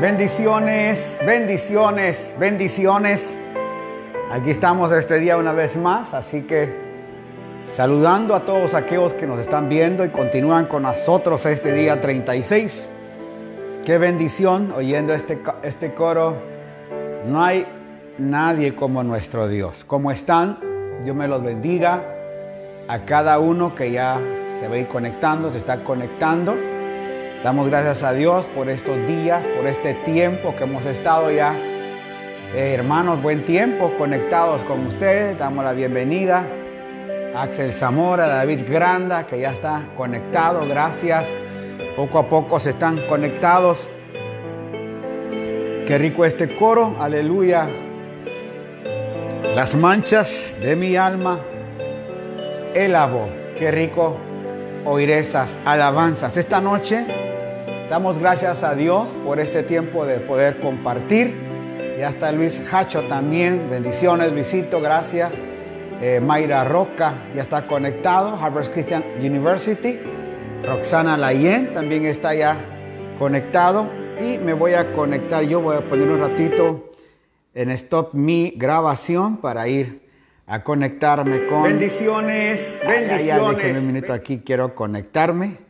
Bendiciones, bendiciones, bendiciones. Aquí estamos este día una vez más, así que saludando a todos aquellos que nos están viendo y continúan con nosotros este día 36. Qué bendición oyendo este, este coro. No hay nadie como nuestro Dios. ¿Cómo están? Dios me los bendiga. A cada uno que ya se va a ir conectando, se está conectando. Damos gracias a Dios por estos días, por este tiempo que hemos estado ya, eh, hermanos, buen tiempo conectados con ustedes. Damos la bienvenida a Axel Zamora, David Granda, que ya está conectado. Gracias. Poco a poco se están conectados. Qué rico este coro. Aleluya. Las manchas de mi alma, el Qué rico oír esas alabanzas. Esta noche Damos gracias a Dios por este tiempo de poder compartir. Ya está Luis Hacho también. Bendiciones, Luisito, gracias. Eh, Mayra Roca ya está conectado. Harvard Christian University. Roxana Layen también está ya conectado. Y me voy a conectar. Yo voy a poner un ratito en stop mi grabación para ir a conectarme con. Bendiciones, bendiciones. ya, déjenme un minuto aquí. Quiero conectarme.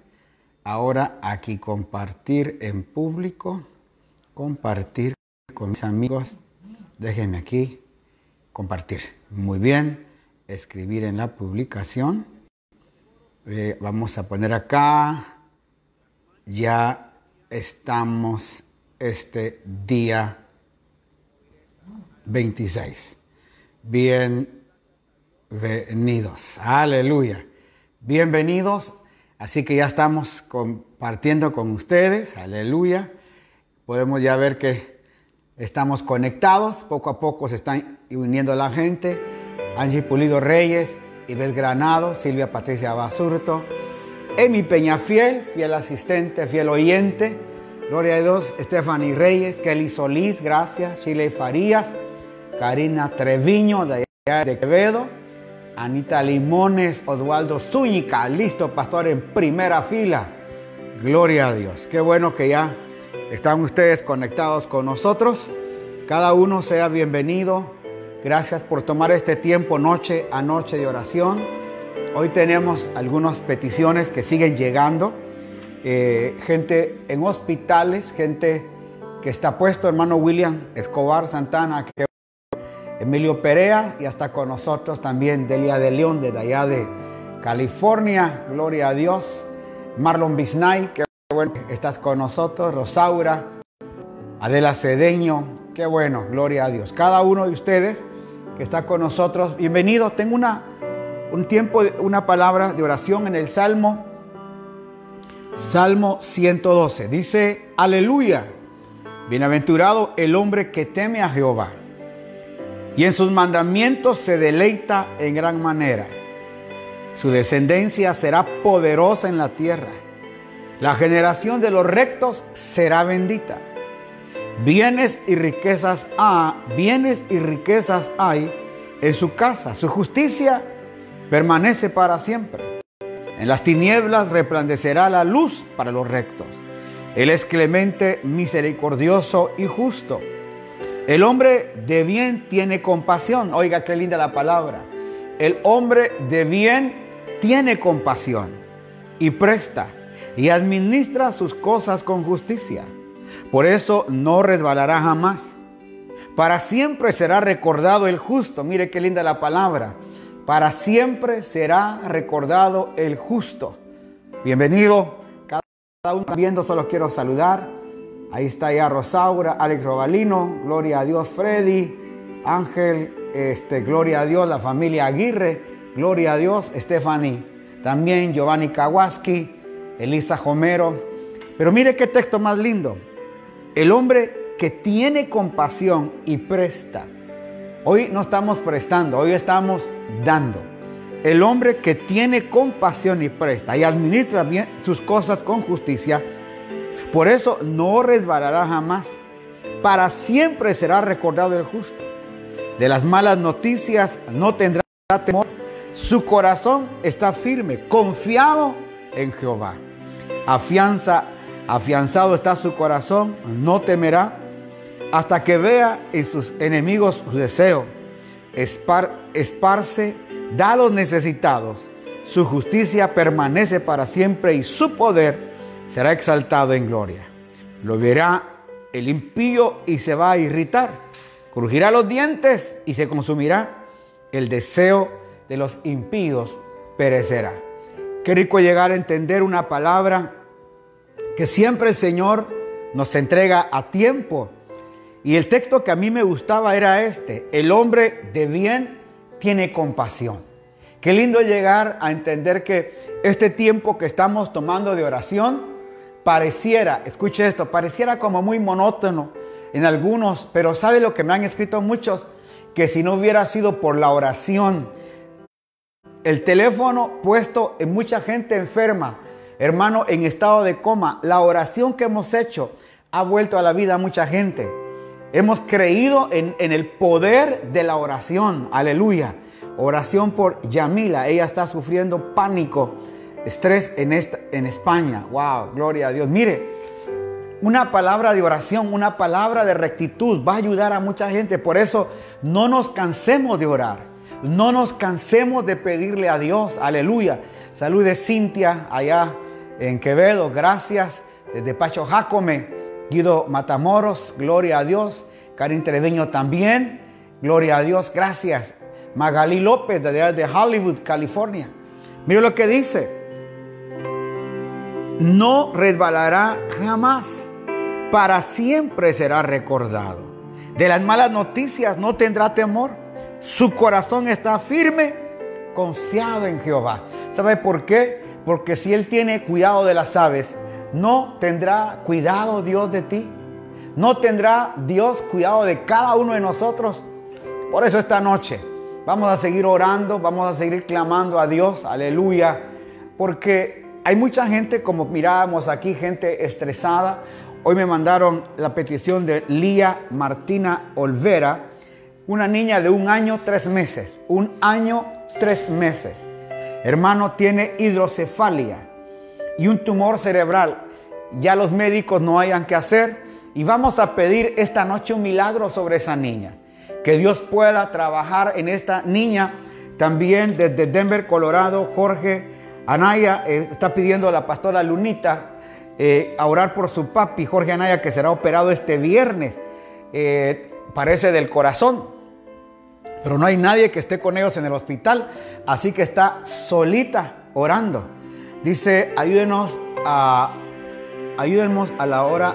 Ahora aquí compartir en público, compartir con mis amigos. Déjenme aquí compartir. Muy bien, escribir en la publicación. Eh, vamos a poner acá. Ya estamos este día 26. Bienvenidos. Aleluya. Bienvenidos Así que ya estamos compartiendo con ustedes, aleluya. Podemos ya ver que estamos conectados, poco a poco se están uniendo la gente. Angie Pulido Reyes, Ibel Granado, Silvia Patricia Basurto, Emi Peñafiel, fiel asistente, fiel oyente. Gloria a Dios, Stephanie Reyes, Kelly Solís, gracias. Chile Farías, Karina Treviño de de Quevedo. Anita Limones, Oswaldo Zúñiga, listo, pastor, en primera fila. Gloria a Dios. Qué bueno que ya están ustedes conectados con nosotros. Cada uno sea bienvenido. Gracias por tomar este tiempo noche a noche de oración. Hoy tenemos algunas peticiones que siguen llegando. Eh, gente en hospitales, gente que está puesto, hermano William Escobar Santana, que Emilio Perea y hasta con nosotros también Delia de León desde allá de California, gloria a Dios. Marlon Bisnay, que bueno estás con nosotros. Rosaura, Adela Cedeño, qué bueno, gloria a Dios. Cada uno de ustedes que está con nosotros, bienvenido. Tengo una, un tiempo, una palabra de oración en el Salmo, Salmo 112. Dice, aleluya, bienaventurado el hombre que teme a Jehová y en sus mandamientos se deleita en gran manera. Su descendencia será poderosa en la tierra. La generación de los rectos será bendita. Bienes y riquezas ha, bienes y riquezas hay en su casa. Su justicia permanece para siempre. En las tinieblas resplandecerá la luz para los rectos. Él es clemente, misericordioso y justo el hombre de bien tiene compasión. Oiga, qué linda la palabra. El hombre de bien tiene compasión y presta y administra sus cosas con justicia. Por eso no resbalará jamás. Para siempre será recordado el justo. Mire qué linda la palabra. Para siempre será recordado el justo. Bienvenido. Cada uno viendo, solo quiero saludar Ahí está ya Rosaura, Alex Robalino, Gloria a Dios Freddy, Ángel, este, Gloria a Dios, la familia Aguirre, Gloria a Dios Stephanie, también Giovanni Kawaski, Elisa Homero. Pero mire qué texto más lindo. El hombre que tiene compasión y presta. Hoy no estamos prestando, hoy estamos dando. El hombre que tiene compasión y presta y administra bien sus cosas con justicia por eso no resbalará jamás. Para siempre será recordado el justo. De las malas noticias no tendrá temor. Su corazón está firme, confiado en Jehová. Afianza Afianzado está su corazón, no temerá hasta que vea en sus enemigos su deseo. esparce, da a los necesitados. Su justicia permanece para siempre y su poder será exaltado en gloria. Lo verá el impío y se va a irritar. Crujirá los dientes y se consumirá. El deseo de los impíos perecerá. Qué rico llegar a entender una palabra que siempre el Señor nos entrega a tiempo. Y el texto que a mí me gustaba era este. El hombre de bien tiene compasión. Qué lindo llegar a entender que este tiempo que estamos tomando de oración pareciera, escuche esto, pareciera como muy monótono en algunos, pero ¿sabe lo que me han escrito muchos? Que si no hubiera sido por la oración, el teléfono puesto en mucha gente enferma, hermano, en estado de coma, la oración que hemos hecho ha vuelto a la vida a mucha gente. Hemos creído en, en el poder de la oración, aleluya. Oración por Yamila. Ella está sufriendo pánico, estrés en, esta, en España. Wow, gloria a Dios. Mire, una palabra de oración, una palabra de rectitud va a ayudar a mucha gente. Por eso no nos cansemos de orar. No nos cansemos de pedirle a Dios. Aleluya. Salud de Cintia allá en Quevedo. Gracias. Desde Pacho Jacome. Guido Matamoros. Gloria a Dios. Karin Treveño también. Gloria a Dios. Gracias. Magali López, de, Hollywood, California. Mira lo que dice. No resbalará jamás. Para siempre será recordado. De las malas noticias no tendrá temor. Su corazón está firme, confiado en Jehová. ¿Sabe por qué? Porque si Él tiene cuidado de las aves, no tendrá cuidado Dios de ti. No tendrá Dios cuidado de cada uno de nosotros. Por eso esta noche Vamos a seguir orando, vamos a seguir clamando a Dios, aleluya, porque hay mucha gente, como mirábamos aquí, gente estresada. Hoy me mandaron la petición de Lía Martina Olvera, una niña de un año, tres meses, un año, tres meses. Hermano, tiene hidrocefalia y un tumor cerebral. Ya los médicos no hayan que hacer y vamos a pedir esta noche un milagro sobre esa niña que Dios pueda trabajar en esta niña. También desde Denver, Colorado, Jorge Anaya eh, está pidiendo a la pastora Lunita eh, a orar por su papi, Jorge Anaya, que será operado este viernes. Eh, parece del corazón, pero no hay nadie que esté con ellos en el hospital, así que está solita orando. Dice, ayúdenos a, ayúdenos a la hora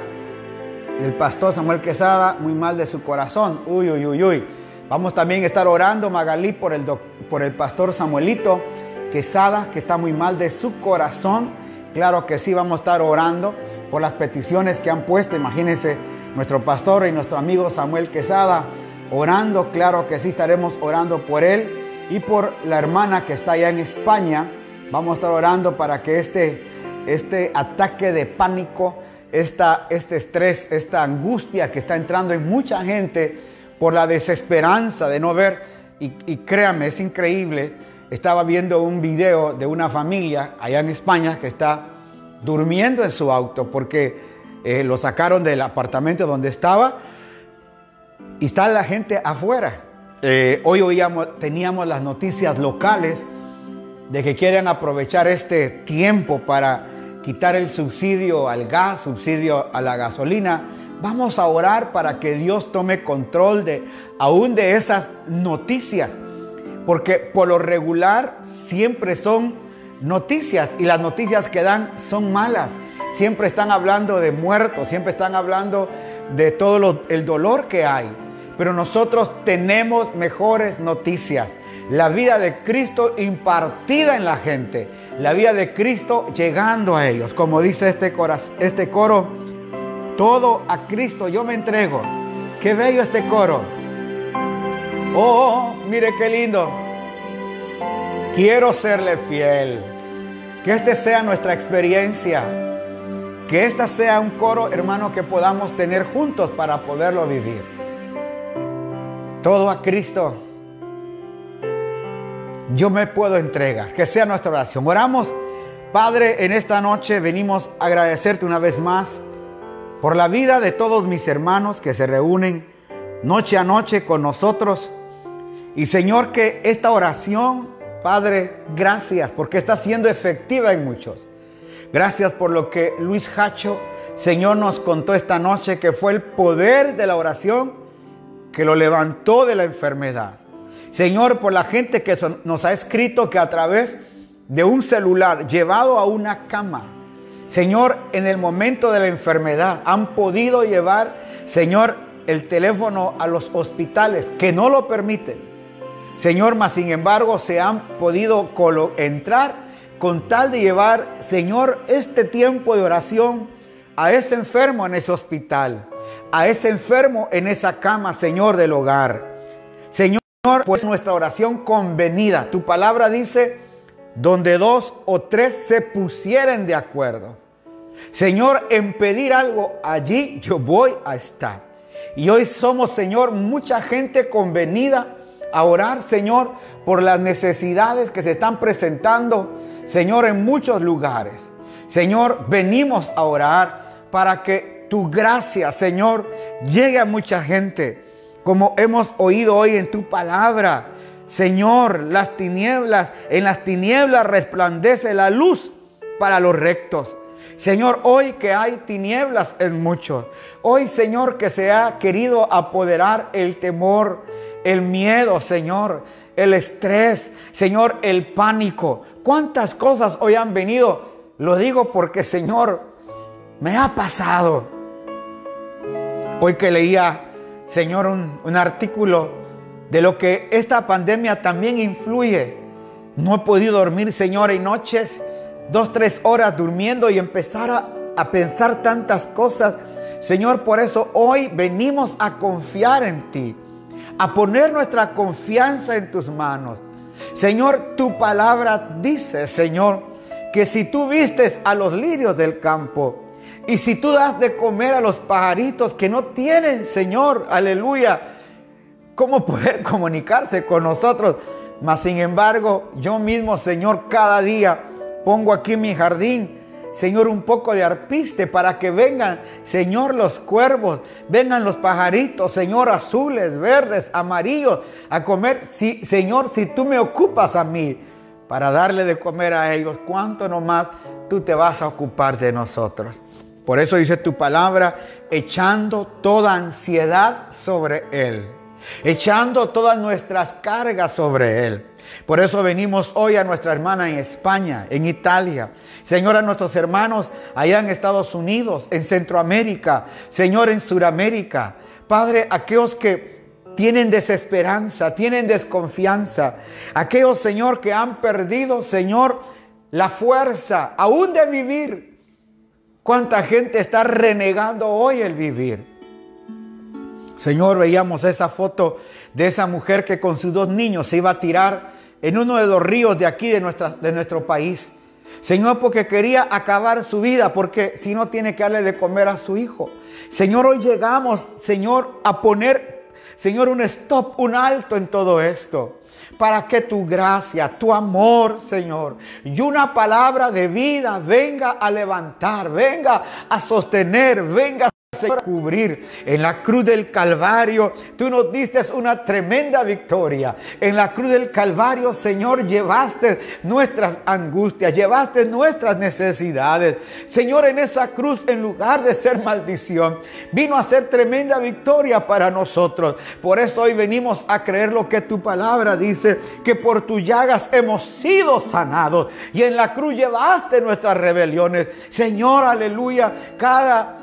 el pastor Samuel Quesada, muy mal de su corazón. Uy, uy, uy, uy. Vamos también a estar orando, Magalí, por el, por el pastor Samuelito Quesada, que está muy mal de su corazón. Claro que sí, vamos a estar orando por las peticiones que han puesto. Imagínense, nuestro pastor y nuestro amigo Samuel Quesada orando. Claro que sí, estaremos orando por él y por la hermana que está allá en España. Vamos a estar orando para que este, este ataque de pánico esta, este estrés, esta angustia que está entrando en mucha gente por la desesperanza de no ver. Y, y créame, es increíble. Estaba viendo un video de una familia allá en España que está durmiendo en su auto porque eh, lo sacaron del apartamento donde estaba y está la gente afuera. Eh, hoy oíamos, teníamos las noticias locales de que quieren aprovechar este tiempo para quitar el subsidio al gas, subsidio a la gasolina. Vamos a orar para que Dios tome control de aún de esas noticias, porque por lo regular siempre son noticias y las noticias que dan son malas. Siempre están hablando de muertos, siempre están hablando de todo el dolor que hay. Pero nosotros tenemos mejores noticias. La vida de Cristo impartida en la gente la vida de Cristo llegando a ellos. Como dice este, este coro, todo a Cristo yo me entrego. Qué bello este coro. Oh, mire qué lindo. Quiero serle fiel. Que este sea nuestra experiencia. Que esta sea un coro, hermano, que podamos tener juntos para poderlo vivir. Todo a Cristo yo me puedo entregar. Que sea nuestra oración. Oramos Padre, en esta noche venimos a agradecerte una vez más por la vida de todos mis hermanos que se reúnen noche a noche con nosotros. Y Señor, que esta oración, Padre, gracias porque está siendo efectiva en muchos. Gracias por lo que Luis Hacho, Señor, nos contó esta noche, que fue el poder de la oración que lo levantó de la enfermedad. Señor, por la gente que nos ha escrito que a través de un celular llevado a una cama, Señor, en el momento de la enfermedad han podido llevar, Señor, el teléfono a los hospitales que no lo permiten. Señor, mas sin embargo se han podido entrar con tal de llevar, Señor, este tiempo de oración a ese enfermo en ese hospital, a ese enfermo en esa cama, Señor, del hogar. Señor, pues nuestra oración convenida. Tu palabra dice, donde dos o tres se pusieren de acuerdo. Señor, en pedir algo, allí yo voy a estar. Y hoy somos, Señor, mucha gente convenida a orar, Señor, por las necesidades que se están presentando, Señor, en muchos lugares. Señor, venimos a orar para que tu gracia, Señor, llegue a mucha gente, como hemos oído hoy en tu palabra. Señor, las tinieblas, en las tinieblas resplandece la luz para los rectos. Señor, hoy que hay tinieblas en muchos, hoy Señor que se ha querido apoderar el temor, el miedo, Señor, el estrés, Señor, el pánico. ¿Cuántas cosas hoy han venido? Lo digo porque, Señor, me ha pasado. Hoy que leía, Señor, un, un artículo de lo que esta pandemia también influye. No he podido dormir, Señor, en noches dos, tres horas durmiendo y empezar a, a pensar tantas cosas. Señor, por eso hoy venimos a confiar en ti, a poner nuestra confianza en tus manos. Señor, tu palabra dice, Señor, que si tú vistes a los lirios del campo y si tú das de comer a los pajaritos que no tienen, Señor, aleluya, ¿cómo poder comunicarse con nosotros? Mas sin embargo, yo mismo, Señor, cada día Pongo aquí mi jardín, Señor, un poco de arpiste para que vengan, Señor, los cuervos, vengan los pajaritos, Señor, azules, verdes, amarillos, a comer. Si, Señor, si tú me ocupas a mí para darle de comer a ellos, ¿cuánto nomás tú te vas a ocupar de nosotros? Por eso dice tu palabra, echando toda ansiedad sobre Él, echando todas nuestras cargas sobre Él. Por eso venimos hoy a nuestra hermana en España, en Italia. Señor, a nuestros hermanos allá en Estados Unidos, en Centroamérica. Señor, en Sudamérica. Padre, aquellos que tienen desesperanza, tienen desconfianza. Aquellos, Señor, que han perdido, Señor, la fuerza aún de vivir. ¿Cuánta gente está renegando hoy el vivir? Señor, veíamos esa foto de esa mujer que con sus dos niños se iba a tirar en uno de los ríos de aquí de, nuestra, de nuestro país. Señor, porque quería acabar su vida, porque si no tiene que darle de comer a su hijo. Señor, hoy llegamos, Señor, a poner, Señor, un stop, un alto en todo esto. Para que tu gracia, tu amor, Señor, y una palabra de vida venga a levantar, venga a sostener, venga a cubrir. En la cruz del Calvario, tú nos diste una tremenda victoria. En la cruz del Calvario, Señor, llevaste nuestras angustias, llevaste nuestras necesidades. Señor, en esa cruz, en lugar de ser maldición, vino a ser tremenda victoria para nosotros. Por eso hoy venimos a creer lo que tu palabra dice, que por tus llagas hemos sido sanados. Y en la cruz llevaste nuestras rebeliones. Señor, aleluya, cada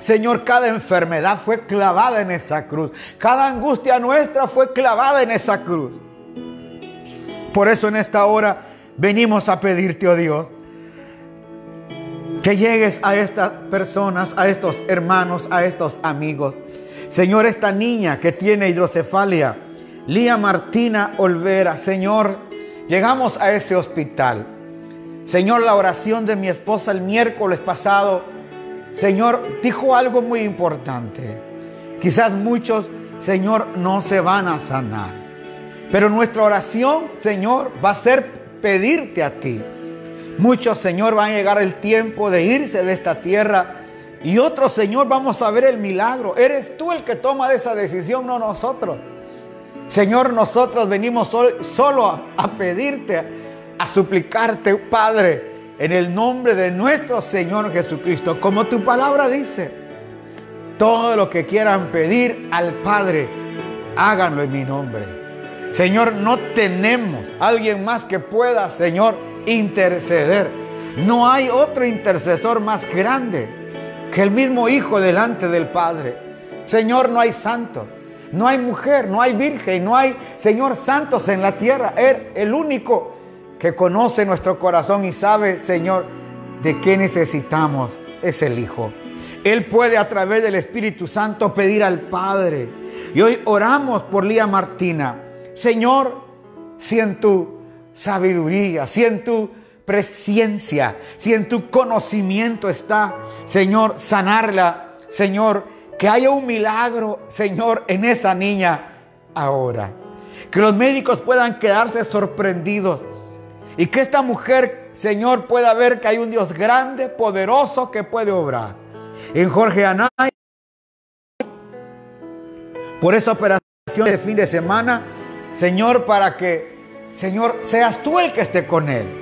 Señor, cada enfermedad fue clavada en esa cruz. Cada angustia nuestra fue clavada en esa cruz. Por eso en esta hora venimos a pedirte, oh Dios, que llegues a estas personas, a estos hermanos, a estos amigos. Señor, esta niña que tiene hidrocefalia, Lía Martina Olvera, Señor, llegamos a ese hospital. Señor, la oración de mi esposa el miércoles pasado Señor dijo algo muy importante. Quizás muchos, Señor, no se van a sanar. Pero nuestra oración, Señor, va a ser pedirte a ti. Muchos, Señor, van a llegar el tiempo de irse de esta tierra. Y otros, Señor, vamos a ver el milagro. Eres tú el que toma esa decisión, no nosotros. Señor, nosotros venimos solo a, a pedirte, a suplicarte, Padre, en el nombre de nuestro Señor Jesucristo. Como tu palabra dice, todo lo que quieran pedir al Padre, háganlo en mi nombre. Señor, no tenemos alguien más que pueda, Señor, interceder. No hay otro intercesor más grande que el mismo Hijo delante del Padre. Señor, no hay santo, no hay mujer, no hay virgen, no hay, Señor, santos en la tierra. Él, el único que conoce nuestro corazón y sabe, Señor, de qué necesitamos es el Hijo. Él puede a través del Espíritu Santo pedir al Padre. Y hoy oramos por Lía Martina. Señor, si en tu sabiduría, si en tu presencia, si en tu conocimiento está, Señor, sanarla, Señor, que haya un milagro, Señor, en esa niña ahora. Que los médicos puedan quedarse sorprendidos y que esta mujer, Señor, pueda ver que hay un Dios grande, poderoso, que puede obrar. En Jorge Anay, por esa operación de fin de semana, Señor, para que, Señor, seas tú el que esté con él.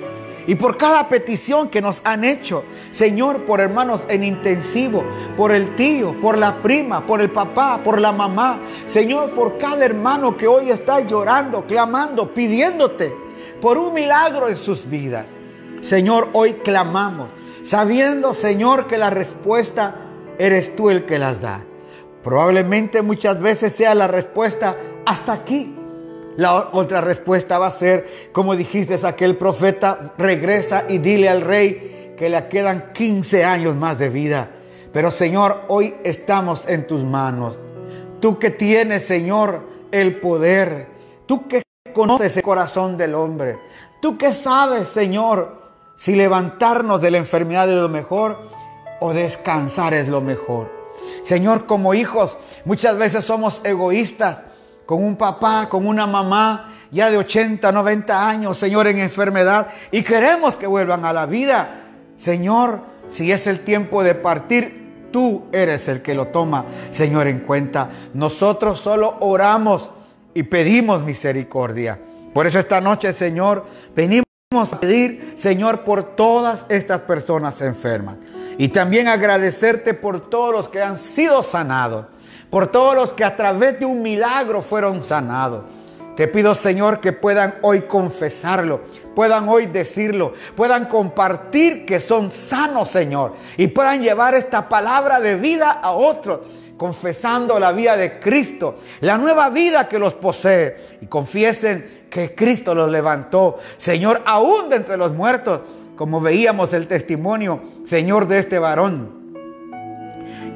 Y por cada petición que nos han hecho, Señor, por hermanos en intensivo, por el tío, por la prima, por el papá, por la mamá, Señor, por cada hermano que hoy está llorando, clamando, pidiéndote por un milagro en sus vidas. Señor, hoy clamamos, sabiendo, Señor, que la respuesta eres tú el que las da. Probablemente muchas veces sea la respuesta hasta aquí. La otra respuesta va a ser, como dijiste, aquel profeta, regresa y dile al rey que le quedan 15 años más de vida. Pero Señor, hoy estamos en tus manos. Tú que tienes, Señor, el poder. Tú que conoces el corazón del hombre. Tú que sabes, Señor, si levantarnos de la enfermedad es lo mejor o descansar es lo mejor. Señor, como hijos, muchas veces somos egoístas con un papá, con una mamá ya de 80, 90 años, Señor, en enfermedad, y queremos que vuelvan a la vida. Señor, si es el tiempo de partir, tú eres el que lo toma, Señor, en cuenta. Nosotros solo oramos y pedimos misericordia. Por eso esta noche, Señor, venimos a pedir, Señor, por todas estas personas enfermas. Y también agradecerte por todos los que han sido sanados por todos los que a través de un milagro fueron sanados. Te pido, Señor, que puedan hoy confesarlo, puedan hoy decirlo, puedan compartir que son sanos, Señor, y puedan llevar esta palabra de vida a otros, confesando la vida de Cristo, la nueva vida que los posee, y confiesen que Cristo los levantó, Señor, aún de entre los muertos, como veíamos el testimonio, Señor, de este varón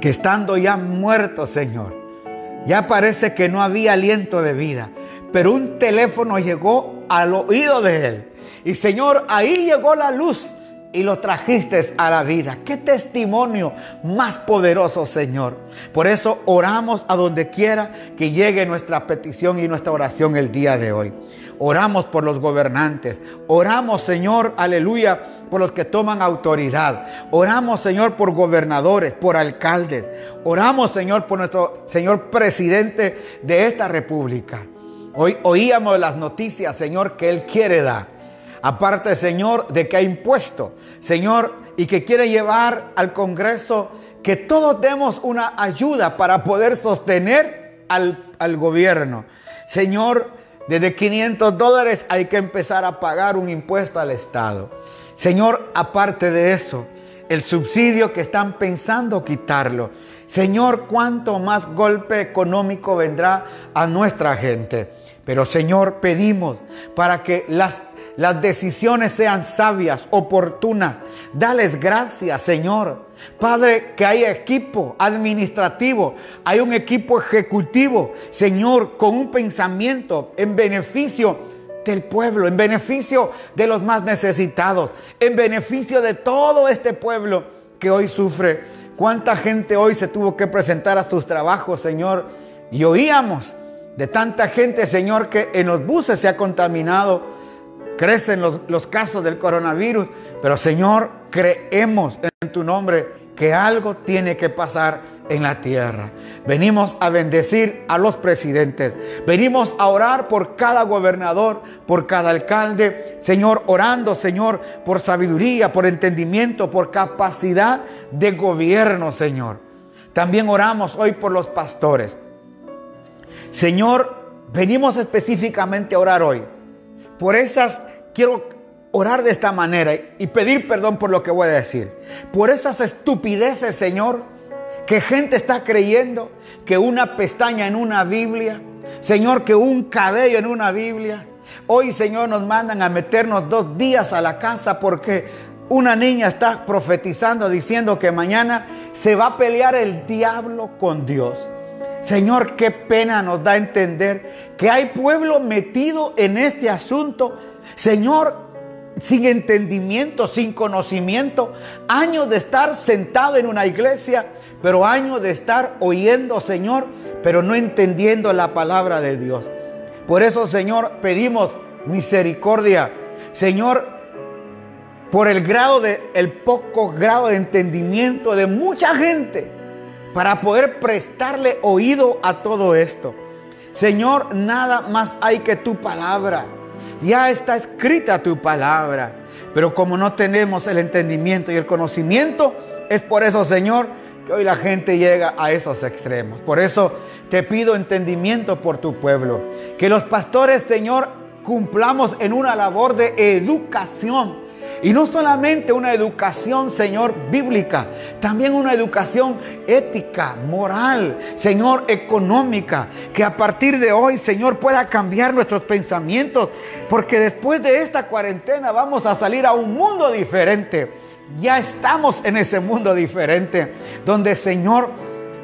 que estando ya muerto, Señor, ya parece que no había aliento de vida, pero un teléfono llegó al oído de él. Y Señor, ahí llegó la luz y lo trajiste a la vida. Qué testimonio más poderoso, Señor. Por eso oramos a donde quiera que llegue nuestra petición y nuestra oración el día de hoy. Oramos por los gobernantes. Oramos, Señor, aleluya, por los que toman autoridad. Oramos, Señor, por gobernadores, por alcaldes. Oramos, Señor, por nuestro Señor presidente de esta república. Hoy oíamos las noticias, Señor, que Él quiere dar. Aparte, Señor, de que ha impuesto, Señor, y que quiere llevar al Congreso que todos demos una ayuda para poder sostener al, al gobierno. Señor, desde 500 dólares hay que empezar a pagar un impuesto al Estado. Señor, aparte de eso, el subsidio que están pensando quitarlo. Señor, cuánto más golpe económico vendrá a nuestra gente. Pero Señor, pedimos para que las las decisiones sean sabias, oportunas. Dales gracias, Señor. Padre, que haya equipo administrativo, hay un equipo ejecutivo, Señor, con un pensamiento en beneficio del pueblo, en beneficio de los más necesitados, en beneficio de todo este pueblo que hoy sufre. ¿Cuánta gente hoy se tuvo que presentar a sus trabajos, Señor? Y oíamos de tanta gente, Señor, que en los buses se ha contaminado Crecen los, casos del coronavirus, Pero Señor, creemos en tu nombre que algo tiene que pasar en la tierra. Venimos a bendecir a los presidentes. Venimos a orar por cada gobernador, por cada alcalde. Señor, orando, Señor, por sabiduría, por entendimiento, por capacidad de gobierno, Señor. También oramos hoy por los pastores. Señor, venimos específicamente a orar hoy. Por esas, quiero orar de esta manera y pedir perdón por lo que voy a decir. Por esas estupideces, Señor, que gente está creyendo que una pestaña en una Biblia, Señor, que un cabello en una Biblia. Hoy, Señor, nos mandan a meternos dos días a la casa porque una niña está profetizando diciendo que mañana se va a pelear el diablo con Dios. Señor, qué pena nos da entender que hay pueblo metido en este asunto. Señor, sin entendimiento, sin conocimiento, años de estar sentado en una iglesia, pero años de estar oyendo, Señor, pero no entendiendo la palabra de Dios. Por eso, Señor, pedimos misericordia. Señor, por el grado de el poco grado de entendimiento de mucha gente para poder prestarle oído a todo esto. Señor, nada más hay que tu palabra. Ya está escrita tu palabra. Pero como no tenemos el entendimiento y el conocimiento, es por eso, Señor, que hoy la gente llega a esos extremos. Por eso te pido entendimiento por tu pueblo. Que los pastores, Señor, cumplamos en una labor de educación y no solamente una educación, Señor, bíblica, también una educación ética, moral, Señor, económica, que a partir de hoy, Señor, pueda cambiar nuestros pensamientos, porque después de esta cuarentena vamos a salir a un mundo diferente. Ya estamos en ese mundo diferente, donde, Señor,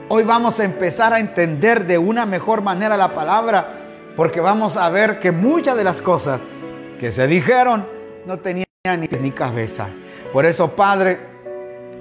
hoy vamos a empezar a entender de una mejor manera la palabra, porque vamos a ver que muchas de las cosas que se dijeron no tenían ni ni cabeza. Por eso, Padre,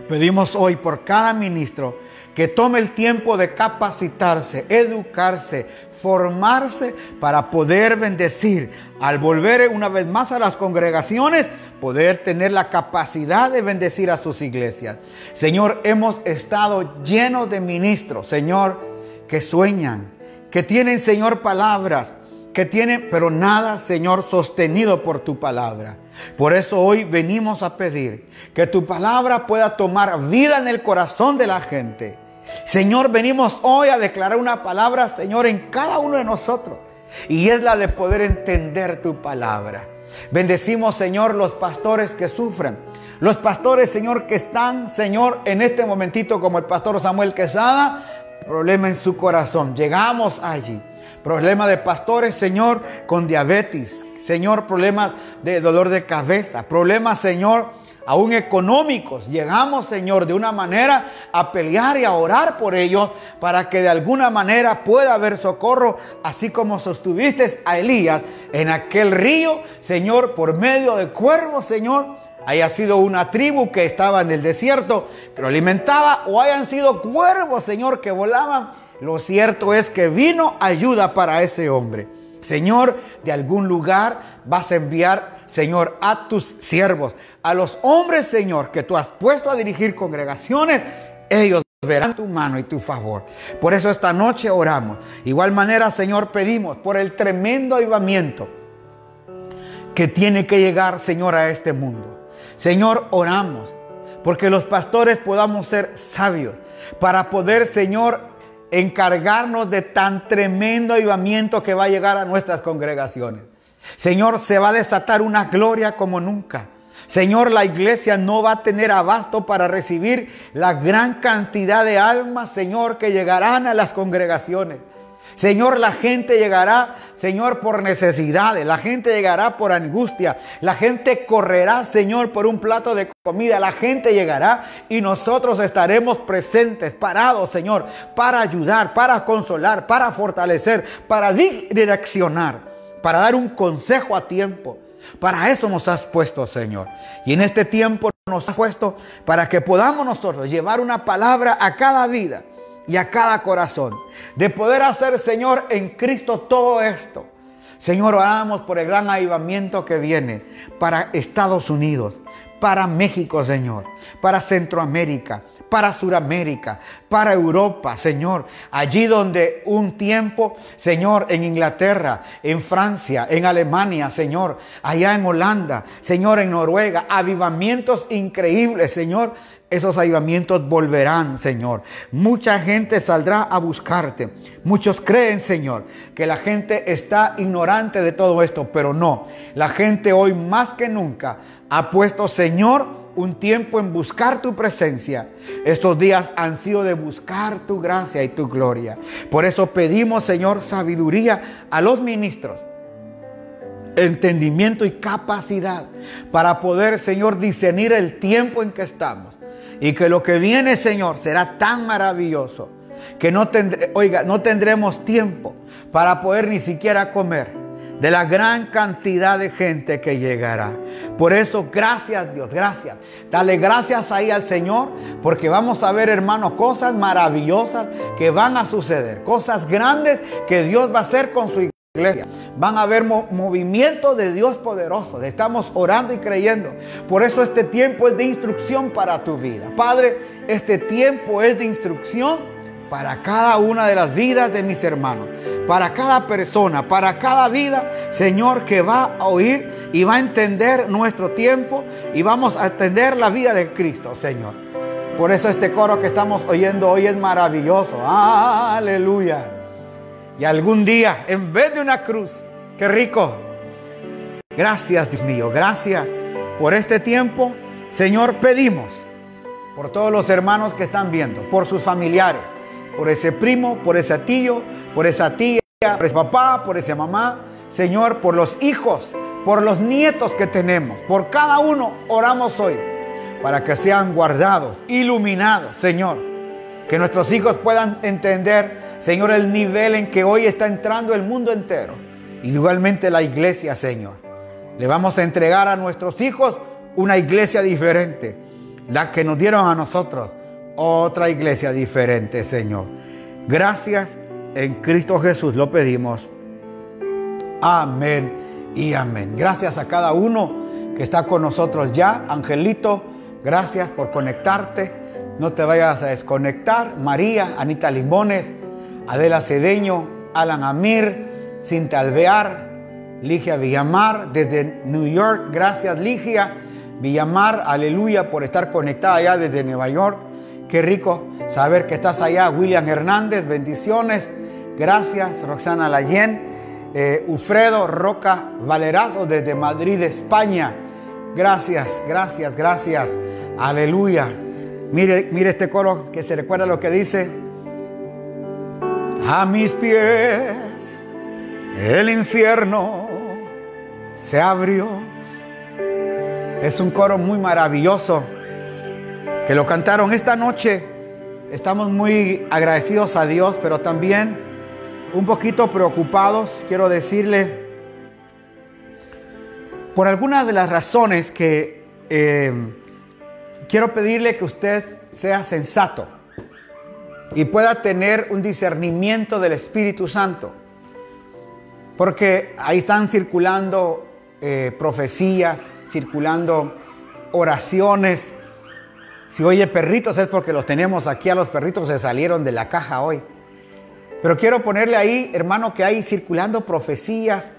pedimos hoy por cada ministro que tome el tiempo de capacitarse, educarse, formarse para poder bendecir. Al volver una vez más a las congregaciones, poder tener la capacidad de bendecir a sus iglesias. Señor, hemos estado llenos de ministros, Señor, que sueñan, que tienen, Señor, palabras, que tienen, pero nada, Señor, sostenido por tu palabra. Por eso hoy venimos a pedir que tu palabra pueda tomar vida en el corazón de la gente. Señor, venimos hoy a declarar una palabra, Señor, en cada uno de nosotros. Y es la de poder entender tu palabra. Bendecimos, Señor, los pastores que sufren. Los pastores, Señor, que están, Señor, en este momentito como el pastor Samuel Quesada, problema en su corazón. Llegamos allí. Problema de pastores, Señor, con diabetes, Señor, problemas de dolor de cabeza, problemas, Señor, aún económicos. Llegamos, Señor, de una manera a pelear y a orar por ellos para que de alguna manera pueda haber socorro, así como sostuviste a Elías en aquel río, Señor, por medio de cuervos, Señor. Haya sido una tribu que estaba en el desierto, que lo alimentaba, o hayan sido cuervos, Señor, que volaban. Lo cierto es que vino ayuda para ese hombre. Señor, de algún lugar vas a enviar, Señor, a tus siervos, a los hombres, Señor, que tú has puesto a dirigir congregaciones, ellos verán tu mano y tu favor. Por eso esta noche oramos. Igual manera, Señor, pedimos por el tremendo avivamiento que tiene que llegar, Señor, a este mundo. Señor, oramos porque los pastores podamos ser sabios para poder, Señor, encargarnos de tan tremendo avivamiento que va a llegar a nuestras congregaciones. Señor, se va a desatar una gloria como nunca. Señor, la iglesia no va a tener abasto para recibir la gran cantidad de almas, Señor, que llegarán a las congregaciones. Señor, la gente llegará, Señor, por necesidades, la gente llegará por angustia, la gente correrá, Señor, por un plato de comida, la gente llegará y nosotros estaremos presentes, parados, Señor, para ayudar, para consolar, para fortalecer, para direccionar, para dar un consejo a tiempo. Para eso nos has puesto, Señor. Y en este tiempo nos has puesto para que podamos nosotros llevar una palabra a cada vida y a cada corazón. De poder hacer, Señor, en Cristo todo esto. Señor, oramos por el gran avivamiento que viene para Estados Unidos, para México, Señor, para Centroamérica, para Suramérica, para Europa, Señor. Allí donde un tiempo, Señor, en Inglaterra, en Francia, en Alemania, Señor, allá en Holanda, Señor, en Noruega, avivamientos increíbles, Señor. Esos avivamientos volverán, Señor. Mucha gente saldrá a buscarte. Muchos creen, Señor, que la gente está ignorante de todo esto, pero no. La gente hoy más que nunca ha puesto, Señor, un tiempo en buscar tu presencia. Estos días han sido de buscar tu gracia y tu gloria. Por eso pedimos, Señor, sabiduría a los ministros entendimiento y capacidad para poder, Señor, discernir el tiempo en que estamos. Y que lo que viene, Señor, será tan maravilloso que no, oiga, no tendremos tiempo para poder ni siquiera comer de la gran cantidad de gente que llegará. Por eso, gracias Dios, gracias. Dale gracias ahí al Señor, porque vamos a ver, hermanos, cosas maravillosas que van a suceder, cosas grandes que Dios va a hacer con su iglesia. Van a haber movimientos de Dios poderosos. Estamos orando y creyendo. Por eso este tiempo es de instrucción para tu vida. Padre, este tiempo es de instrucción para cada una de las vidas de mis hermanos, para cada persona, para cada vida, Señor, que va a oír y va a entender nuestro tiempo y vamos a entender la vida de Cristo, Señor. Por eso este coro que estamos oyendo hoy es maravilloso. Aleluya. Y algún día, en vez de una cruz, qué rico. Gracias, Dios mío, gracias por este tiempo. Señor, pedimos por todos los hermanos que están viendo, por sus familiares por ese primo, por ese tío, por esa tía, por ese papá, por esa mamá. Señor, por los hijos, por los nietos que tenemos, por cada uno oramos hoy para que sean guardados, iluminados, Señor. Que nuestros hijos puedan entender, Señor, el nivel en que hoy está entrando el mundo entero. igualmente la iglesia, Señor. Le vamos a entregar a nuestros hijos una iglesia diferente, la que nos dieron a nosotros otra iglesia diferente, Señor. Gracias en Cristo Jesús lo pedimos. Amén y amén. Gracias a cada uno que está con nosotros ya. Angelito, gracias por conectarte. No te vayas a desconectar. María, Anita Limones, Adela Cedeño, Alan Amir, Cinta Alvear, Ligia Villamar, desde New York. Gracias, Ligia Villamar. Aleluya por estar conectada allá desde Nueva York. Qué rico saber que estás allá. William Hernández, bendiciones. Gracias. Roxana Layen. Eh, Ufredo Roca Valerazo desde Madrid, España. Gracias, gracias, gracias. Aleluya. Mire, mire este coro que se recuerda lo que dice. A mis pies el infierno se abrió. Es un coro muy maravilloso que lo cantaron esta noche. Estamos muy agradecidos a Dios, pero también un poquito preocupados, quiero decirle, por algunas de las razones que eh, quiero pedirle que usted sea sensato y pueda tener un discernimiento del Espíritu Santo. Porque ahí están circulando eh, profecías, circulando oraciones, si oye perritos es porque los tenemos aquí a los perritos, se salieron de la caja hoy. Pero quiero ponerle ahí, hermano, que hay circulando profecías,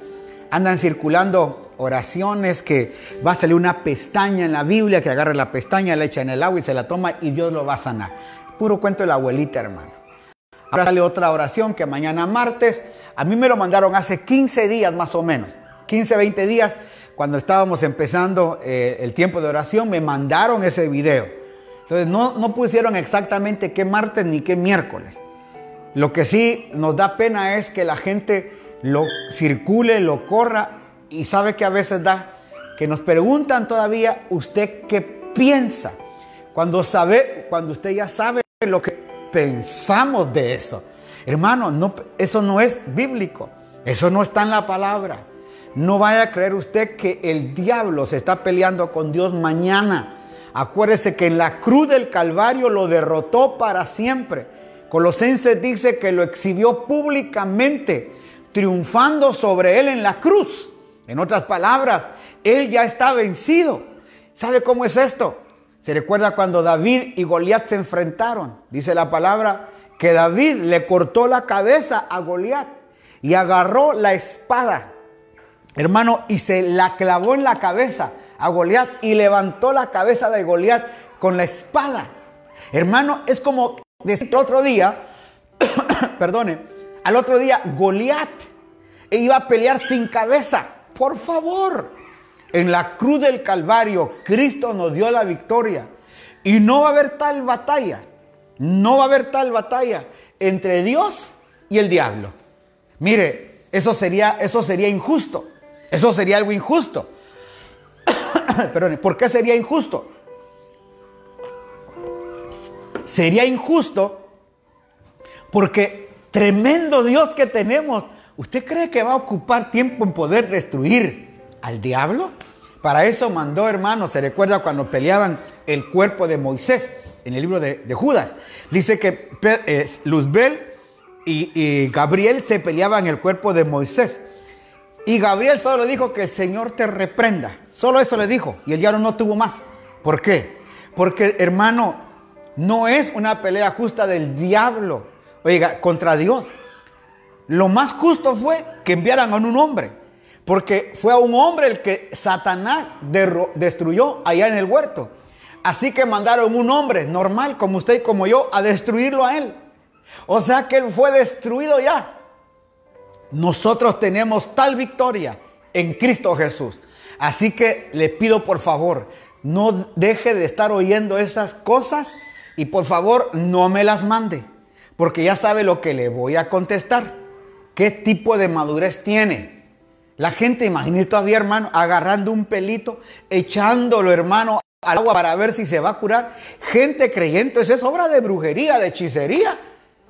andan circulando oraciones, que va a salir una pestaña en la Biblia, que agarre la pestaña, la echa en el agua y se la toma y Dios lo va a sanar. Puro cuento de la abuelita, hermano. Ahora sale otra oración que mañana martes, a mí me lo mandaron hace 15 días más o menos, 15, 20 días, cuando estábamos empezando eh, el tiempo de oración, me mandaron ese video. Entonces no, pusieron exactamente qué martes ni qué miércoles. Lo que sí nos da pena es que la gente lo circule, lo corra y sabe que a veces da que nos preguntan todavía usted qué piensa. Cuando sabe, cuando usted ya sabe lo que pensamos de eso. Hermano, no, eso no es bíblico. Eso no está en la palabra. No vaya a creer usted que el diablo se está peleando con Dios mañana. Acuérdese que en la cruz del Calvario lo derrotó para siempre. Colosenses dice que lo exhibió públicamente, triunfando sobre él en la cruz. En otras palabras, él ya está vencido. ¿Sabe cómo es esto? Se recuerda cuando David y Goliat se enfrentaron. Dice la palabra que David le cortó la cabeza a Goliat y agarró la espada, hermano, y se la clavó en la cabeza a Goliat y levantó la cabeza de Goliat con la espada. Hermano, es como decir otro día, perdone, al otro día Goliat iba a pelear sin cabeza. Por favor, en la cruz del Calvario, Cristo nos dio la victoria. Y no va a haber tal batalla, no va a haber tal batalla entre Dios y el diablo. Mire, eso sería, eso sería injusto. Eso sería algo injusto. Perdón, ¿por qué sería injusto? Sería injusto porque tremendo Dios que tenemos, ¿usted cree que va a ocupar tiempo en poder destruir al diablo? Para eso mandó, hermano, se recuerda cuando peleaban el cuerpo de Moisés en el libro de, Judas. Dice que eh, Luzbel y, Gabriel se peleaban el cuerpo de Moisés. Y Gabriel solo dijo que el Señor te reprenda. Solo eso le dijo. Y el diablo no tuvo más. ¿Por qué? Porque, hermano, no es una pelea justa del diablo. Contra Dios. Lo más justo fue que enviaran a un hombre. Porque fue a un hombre el que Satanás destruyó allá en el huerto. Así que mandaron un hombre normal como usted y como yo a destruirlo a él. O sea que él fue destruido ya. Nosotros tenemos tal victoria en Cristo Jesús. Así que le pido por favor, no deje de estar oyendo esas cosas y por favor no me las mande. Porque ya sabe lo que le voy a contestar. ¿Qué tipo de madurez tiene? La gente, imagínese todavía, hermano, agarrando un pelito, echándolo, hermano, al agua para ver si se va a curar. Gente creyente, eso es obra de brujería, de hechicería.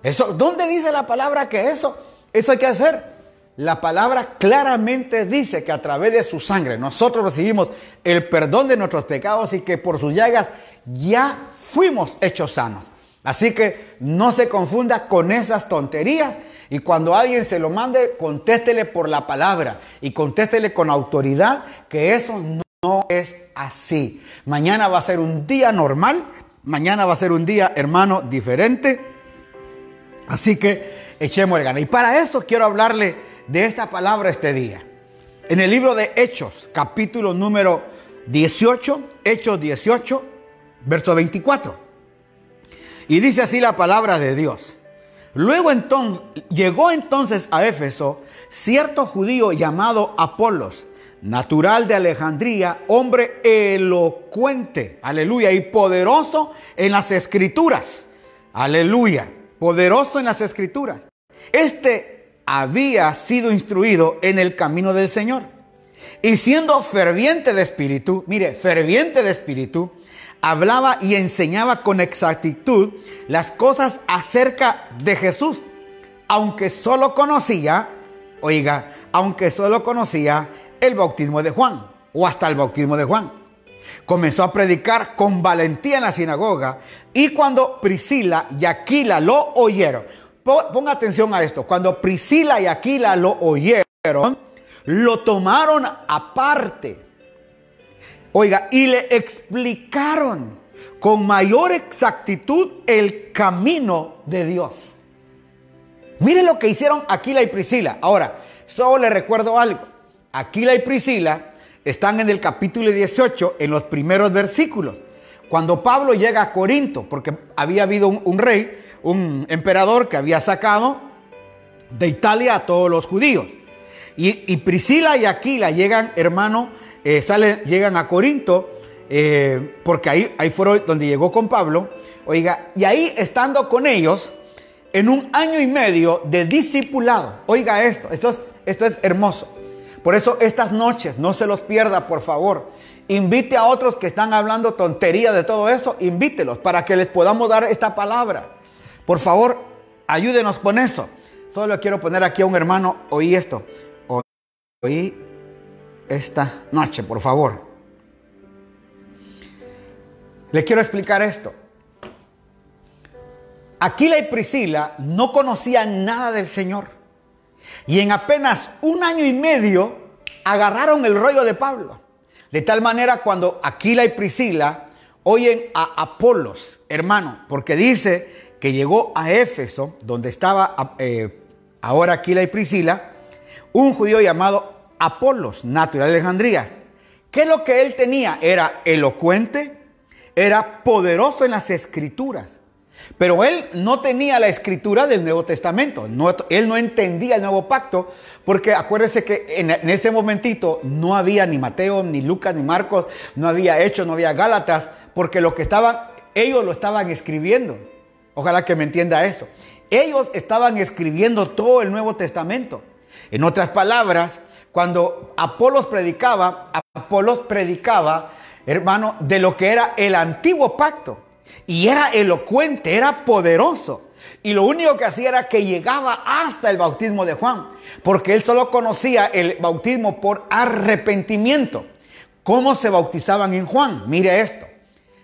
Eso, ¿dónde dice la palabra que eso? Eso hay que hacer. La palabra claramente dice que a través de su sangre nosotros recibimos el perdón de nuestros pecados y que por sus llagas ya fuimos hechos sanos. Así que no se confunda con esas tonterías y cuando alguien se lo mande, contéstele por la palabra y contéstele con autoridad que eso no es así. Mañana va a ser un día normal, mañana va a ser un día, hermano, diferente. Así que echemos el gana. Y para eso quiero hablarle de esta palabra este día. En el libro de Hechos, capítulo número 18, Hechos 18, verso 24. Y dice así la palabra de Dios. Luego entonces, llegó entonces a Éfeso cierto judío llamado Apolos, natural de Alejandría, hombre elocuente, aleluya, y poderoso en las escrituras, aleluya, poderoso en las escrituras. Este había sido instruido en el camino del Señor. Y siendo ferviente de espíritu, mire, ferviente de espíritu, hablaba y enseñaba con exactitud las cosas acerca de Jesús, aunque solo conocía, oiga, aunque solo conocía el bautismo de Juan, o hasta el bautismo de Juan. Comenzó a predicar con valentía en la sinagoga y cuando Priscila y Aquila lo oyeron, ponga atención a esto, cuando Priscila y Aquila lo oyeron, lo tomaron aparte Oiga, y le explicaron con mayor exactitud el camino de Dios. Mire lo que hicieron Aquila y Priscila. Ahora, solo le recuerdo algo. Aquila y Priscila están en el capítulo 18, en los primeros versículos. Cuando Pablo llega a Corinto, porque había habido un, rey, un emperador que había sacado de Italia a todos los judíos. Y, y Priscila y Aquila llegan, hermano, eh, llegan a Corinto, eh, porque ahí, ahí fueron donde llegó con Pablo, oiga, y ahí estando con ellos, en un año y medio de discipulado, oiga esto, esto es, esto es hermoso. Por eso estas noches, no se los pierda, por favor. Invite a otros que están hablando tontería de todo eso, invítelos para que les podamos dar esta palabra. Por favor, ayúdenos con eso. Solo quiero poner aquí a un hermano, oí esto. Oí esta noche, por favor. Le quiero explicar esto. Aquila y Priscila no conocían nada del Señor. Y en apenas un año y medio agarraron el rollo de Pablo. De tal manera cuando Aquila y Priscila oyen a Apolos, hermano, porque dice que llegó a Éfeso, donde estaba eh, ahora Aquila y Priscila, un judío llamado Apolos, natural de Alejandría. ¿Qué es lo que él tenía? Era elocuente, era poderoso en las escrituras. Pero él no tenía la escritura del Nuevo Testamento. él no entendía el nuevo pacto, porque acuérdese que en, ese momentito no había ni Mateo, ni Lucas, ni Marcos, no había Hechos, no había Gálatas, porque lo que estaban, ellos lo estaban escribiendo. Ojalá que me entienda esto. Ellos estaban escribiendo todo el Nuevo Testamento. En otras palabras, cuando Apolos predicaba, Apolos predicaba, hermano, de lo que era el antiguo pacto. Y era elocuente, era poderoso. Y lo único que hacía era que llegaba hasta el bautismo de Juan, porque él solo conocía el bautismo por arrepentimiento. ¿Cómo se bautizaban en Juan? Mire esto.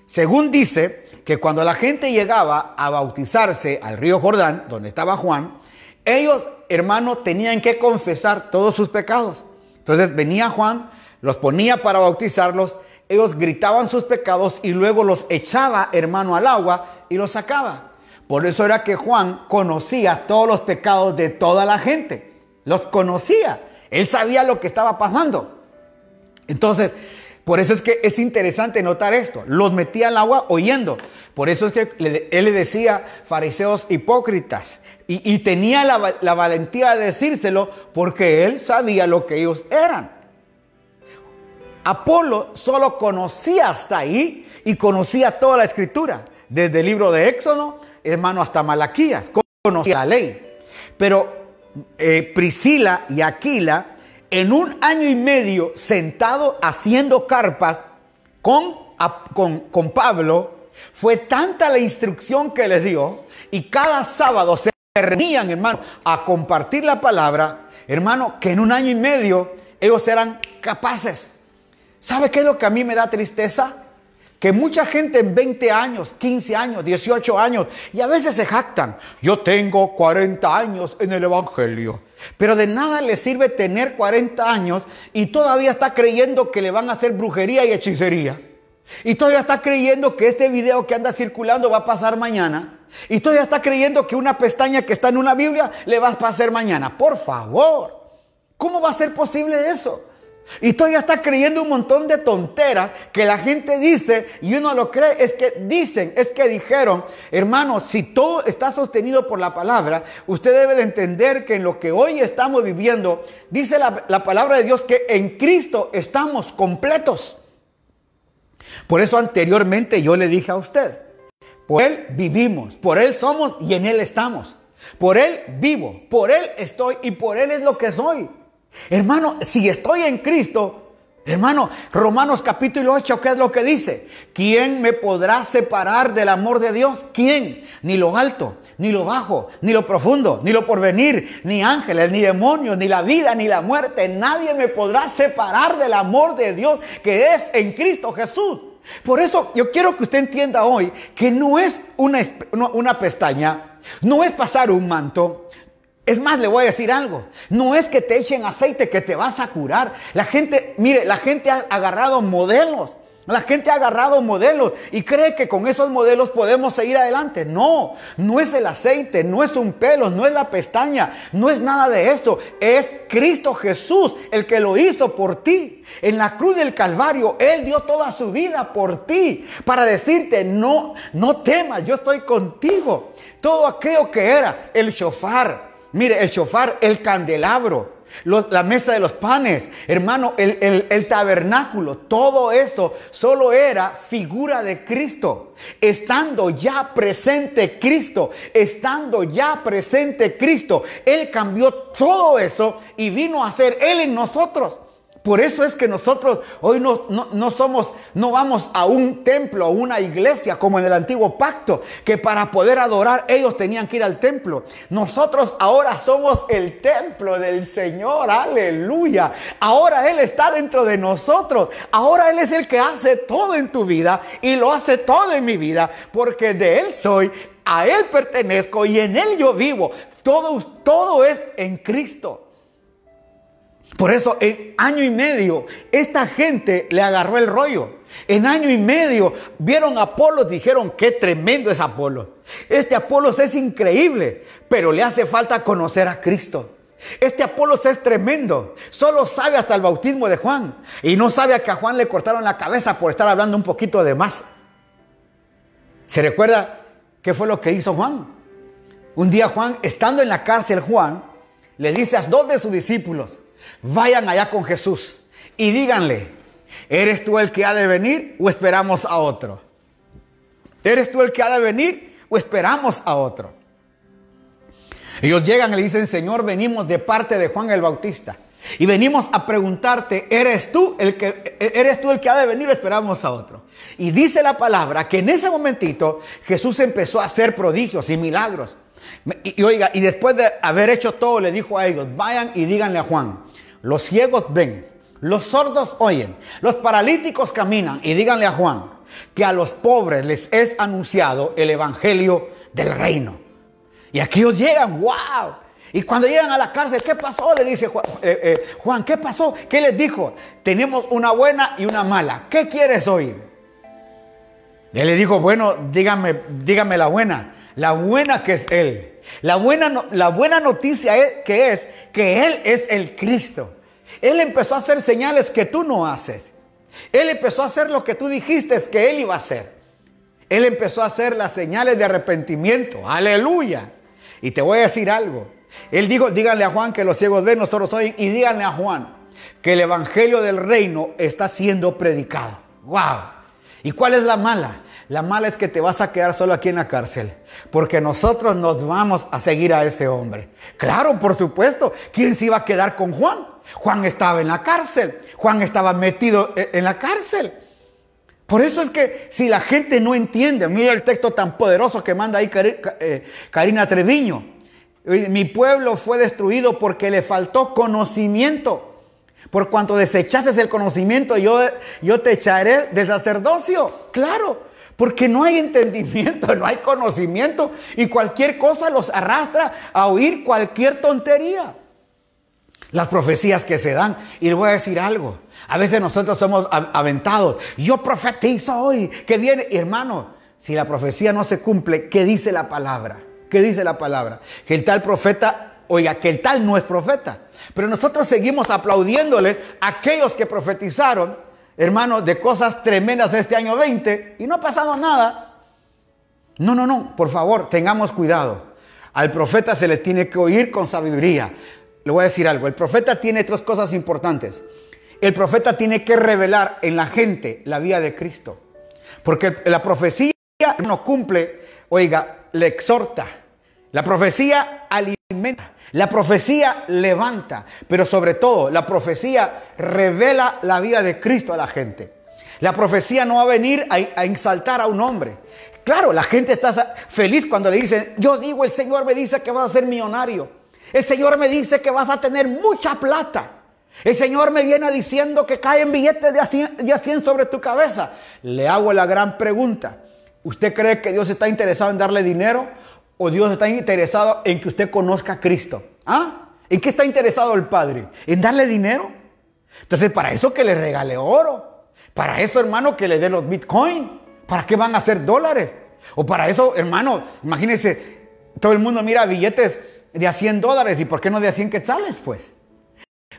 Según dice que cuando la gente llegaba a bautizarse al río Jordán, donde estaba Juan, ellos, hermanos, tenían que confesar todos sus pecados. Entonces venía Juan, los ponía para bautizarlos ellos gritaban sus pecados y luego los echaba, hermano, al agua y los sacaba. Por eso era que Juan conocía todos los pecados de toda la gente. Los conocía. Él sabía lo que estaba pasando. Entonces, por eso es que es interesante notar esto. Los metía al agua oyendo. Por eso es que él le decía fariseos hipócritas. Y, tenía la, valentía de decírselo porque él sabía lo que ellos eran. Apolo solo conocía hasta ahí y conocía toda la escritura, desde el libro de Éxodo, hermano, hasta Malaquías, conocía la ley. Pero eh, Priscila y Aquila, en un año y medio sentado haciendo carpas con, con, con Pablo, fue tanta la instrucción que les dio y cada sábado se hermano, a compartir la palabra, hermano, que en un año y medio ellos eran capaces ¿Sabe qué es lo que a mí me da tristeza? Que mucha gente en 20 años, 15 años, 18 años, y a veces se jactan, yo tengo 40 años en el Evangelio. Pero de nada le sirve tener 40 años y todavía está creyendo que le van a hacer brujería y hechicería. Y todavía está creyendo que este video que anda circulando va a pasar mañana. Y todavía está creyendo que una pestaña que está en una Biblia le va a pasar mañana. Por favor, ¿cómo va a ser posible eso? Y todavía está creyendo un montón de tonteras que la gente dice y uno lo cree. Es que dicen, es que dijeron, hermano, si todo está sostenido por la palabra, usted debe de entender que en lo que hoy estamos viviendo, dice la, la palabra de Dios que en Cristo estamos completos. Por eso anteriormente yo le dije a usted, por Él vivimos, por Él somos y en Él estamos. Por Él vivo, por Él estoy y por Él es lo que soy. Hermano, si estoy en Cristo, Hermano, Romanos capítulo 8, ¿qué es lo que dice? ¿Quién me podrá separar del amor de Dios? ¿Quién? Ni lo alto, ni lo bajo, ni lo profundo, ni lo porvenir, ni ángeles, ni demonios, ni la vida, ni la muerte. Nadie me podrá separar del amor de Dios que es en Cristo Jesús. Por eso yo quiero que usted entienda hoy que no es una, una pestaña, no es pasar un manto, es más, le voy a decir algo. No es que te echen aceite que te vas a curar. La gente, mire, la gente ha agarrado modelos. La gente ha agarrado modelos y cree que con esos modelos podemos seguir adelante. No, no es el aceite, no es un pelo, no es la pestaña, no es nada de esto. Es Cristo Jesús el que lo hizo por ti. En la cruz del Calvario, Él dio toda su vida por ti para decirte, no, no temas, yo estoy contigo. Todo aquello que era el shofar, Mire, el chofar, el candelabro, la mesa de los panes, hermano, el, el, tabernáculo, todo esto solo era figura de Cristo. Estando ya presente Cristo, estando ya presente Cristo, Él cambió todo eso y vino a ser Él en nosotros. Por eso es que nosotros hoy no, somos, no vamos a un templo, a una iglesia como en el antiguo pacto, que para poder adorar ellos tenían que ir al templo. Nosotros ahora somos el templo del Señor, aleluya. Ahora Él está dentro de nosotros. Ahora Él es el que hace todo en tu vida y lo hace todo en mi vida, porque de Él soy, a Él pertenezco y en Él yo vivo. Todo, todo es en Cristo. Por eso en año y medio esta gente le agarró el rollo. En año y medio vieron a Apolos, dijeron, qué tremendo es Apolos. Este Apolos es increíble, pero le hace falta conocer a Cristo. Este Apolos es tremendo, solo sabe hasta el bautismo de Juan y no sabe que a Juan le cortaron la cabeza por estar hablando un poquito de más. ¿Se recuerda qué fue lo que hizo Juan? Un día Juan, estando en la cárcel, Juan le dice a dos de sus discípulos, vayan allá con Jesús y díganle, ¿eres tú el que ha de venir o esperamos a otro? ¿Eres tú el que ha de venir o esperamos a otro? Ellos llegan y le dicen, Señor, venimos de parte de Juan el Bautista. Y venimos a preguntarte, ¿eres tú el que eres tú el que ha de venir o esperamos a otro? Y dice la palabra que en ese momentito Jesús empezó a hacer prodigios y milagros. Y, oiga, y después de haber hecho todo, le dijo a ellos, vayan y díganle a Juan, los ciegos ven, los sordos oyen, los paralíticos caminan y díganle a Juan que a los pobres les es anunciado el evangelio del reino. Y aquí ellos llegan, wow. Y cuando llegan a la cárcel, ¿qué pasó? Le dice Juan, eh, eh, Juan, ¿qué pasó? ¿Qué les dijo? Tenemos una buena y una mala. ¿Qué quieres oír? Él le dijo, bueno, dígame, dígame la buena. La buena que es Él. La buena, la buena noticia es, que es que Él es el Cristo. Él empezó a hacer señales que tú no haces. Él empezó a hacer lo que tú dijiste que Él iba a hacer. Él empezó a hacer las señales de arrepentimiento. Aleluya. Y te voy a decir algo. Él dijo, díganle a Juan que los ciegos ven, nosotros oyen, y díganle a Juan que el evangelio del reino está siendo predicado. ¡Wow! ¿Y cuál es la mala? La mala es que te vas a quedar solo aquí en la cárcel, porque nosotros nos vamos a seguir a ese hombre. Claro, por supuesto, ¿quién se iba a quedar con Juan? Juan estaba en la cárcel, Juan estaba metido e, en la cárcel. Por eso es que si la gente no entiende, mira el texto tan poderoso que manda ahí eh, Karina Treviño, mi pueblo fue destruido porque le faltó conocimiento. Por cuanto desechaste el conocimiento, yo, yo te echaré del sacerdocio. Claro, porque no hay entendimiento, no hay conocimiento. Y cualquier cosa los arrastra a oír cualquier tontería. Las profecías que se dan. Y le voy a decir algo. A veces nosotros somos aventados. Yo profetizo hoy que viene. Hermano, si la profecía no se cumple, ¿qué dice la palabra? ¿Qué dice la palabra? Que el tal profeta, oiga, que el tal no es profeta. Pero nosotros seguimos aplaudiéndole a aquellos que profetizaron, hermanos, de cosas tremendas este año 20 y no ha pasado nada. No, no, no, por favor, tengamos cuidado. Al profeta se le tiene que oír con sabiduría. Le voy a decir algo, el profeta tiene tres cosas importantes. El profeta tiene que revelar en la gente la vida de Cristo. Porque la profecía no cumple, oiga, le exhorta. La profecía alimenta. La profecía levanta. Pero sobre todo, la profecía revela la vida de Cristo a la gente. La profecía no va a venir a, a exaltar a un hombre. Claro, la gente está feliz cuando le dicen, yo digo, el Señor me dice que vas a ser millonario. El Señor me dice que vas a tener mucha plata. El Señor me viene diciendo que caen billetes de a 100 sobre tu cabeza. Le hago la gran pregunta. ¿Usted cree que Dios está interesado en darle dinero o Dios está interesado en que usted conozca a Cristo? ¿Ah? ¿En qué está interesado el Padre? ¿En darle dinero? Entonces, para eso que le regale oro. Para eso, hermano, que le dé los bitcoins. ¿Para qué van a hacer dólares? O para eso, hermano, imagínense, todo el mundo mira billetes de a 100 dólares. ¿Y por qué no de a 100 quetzales, pues?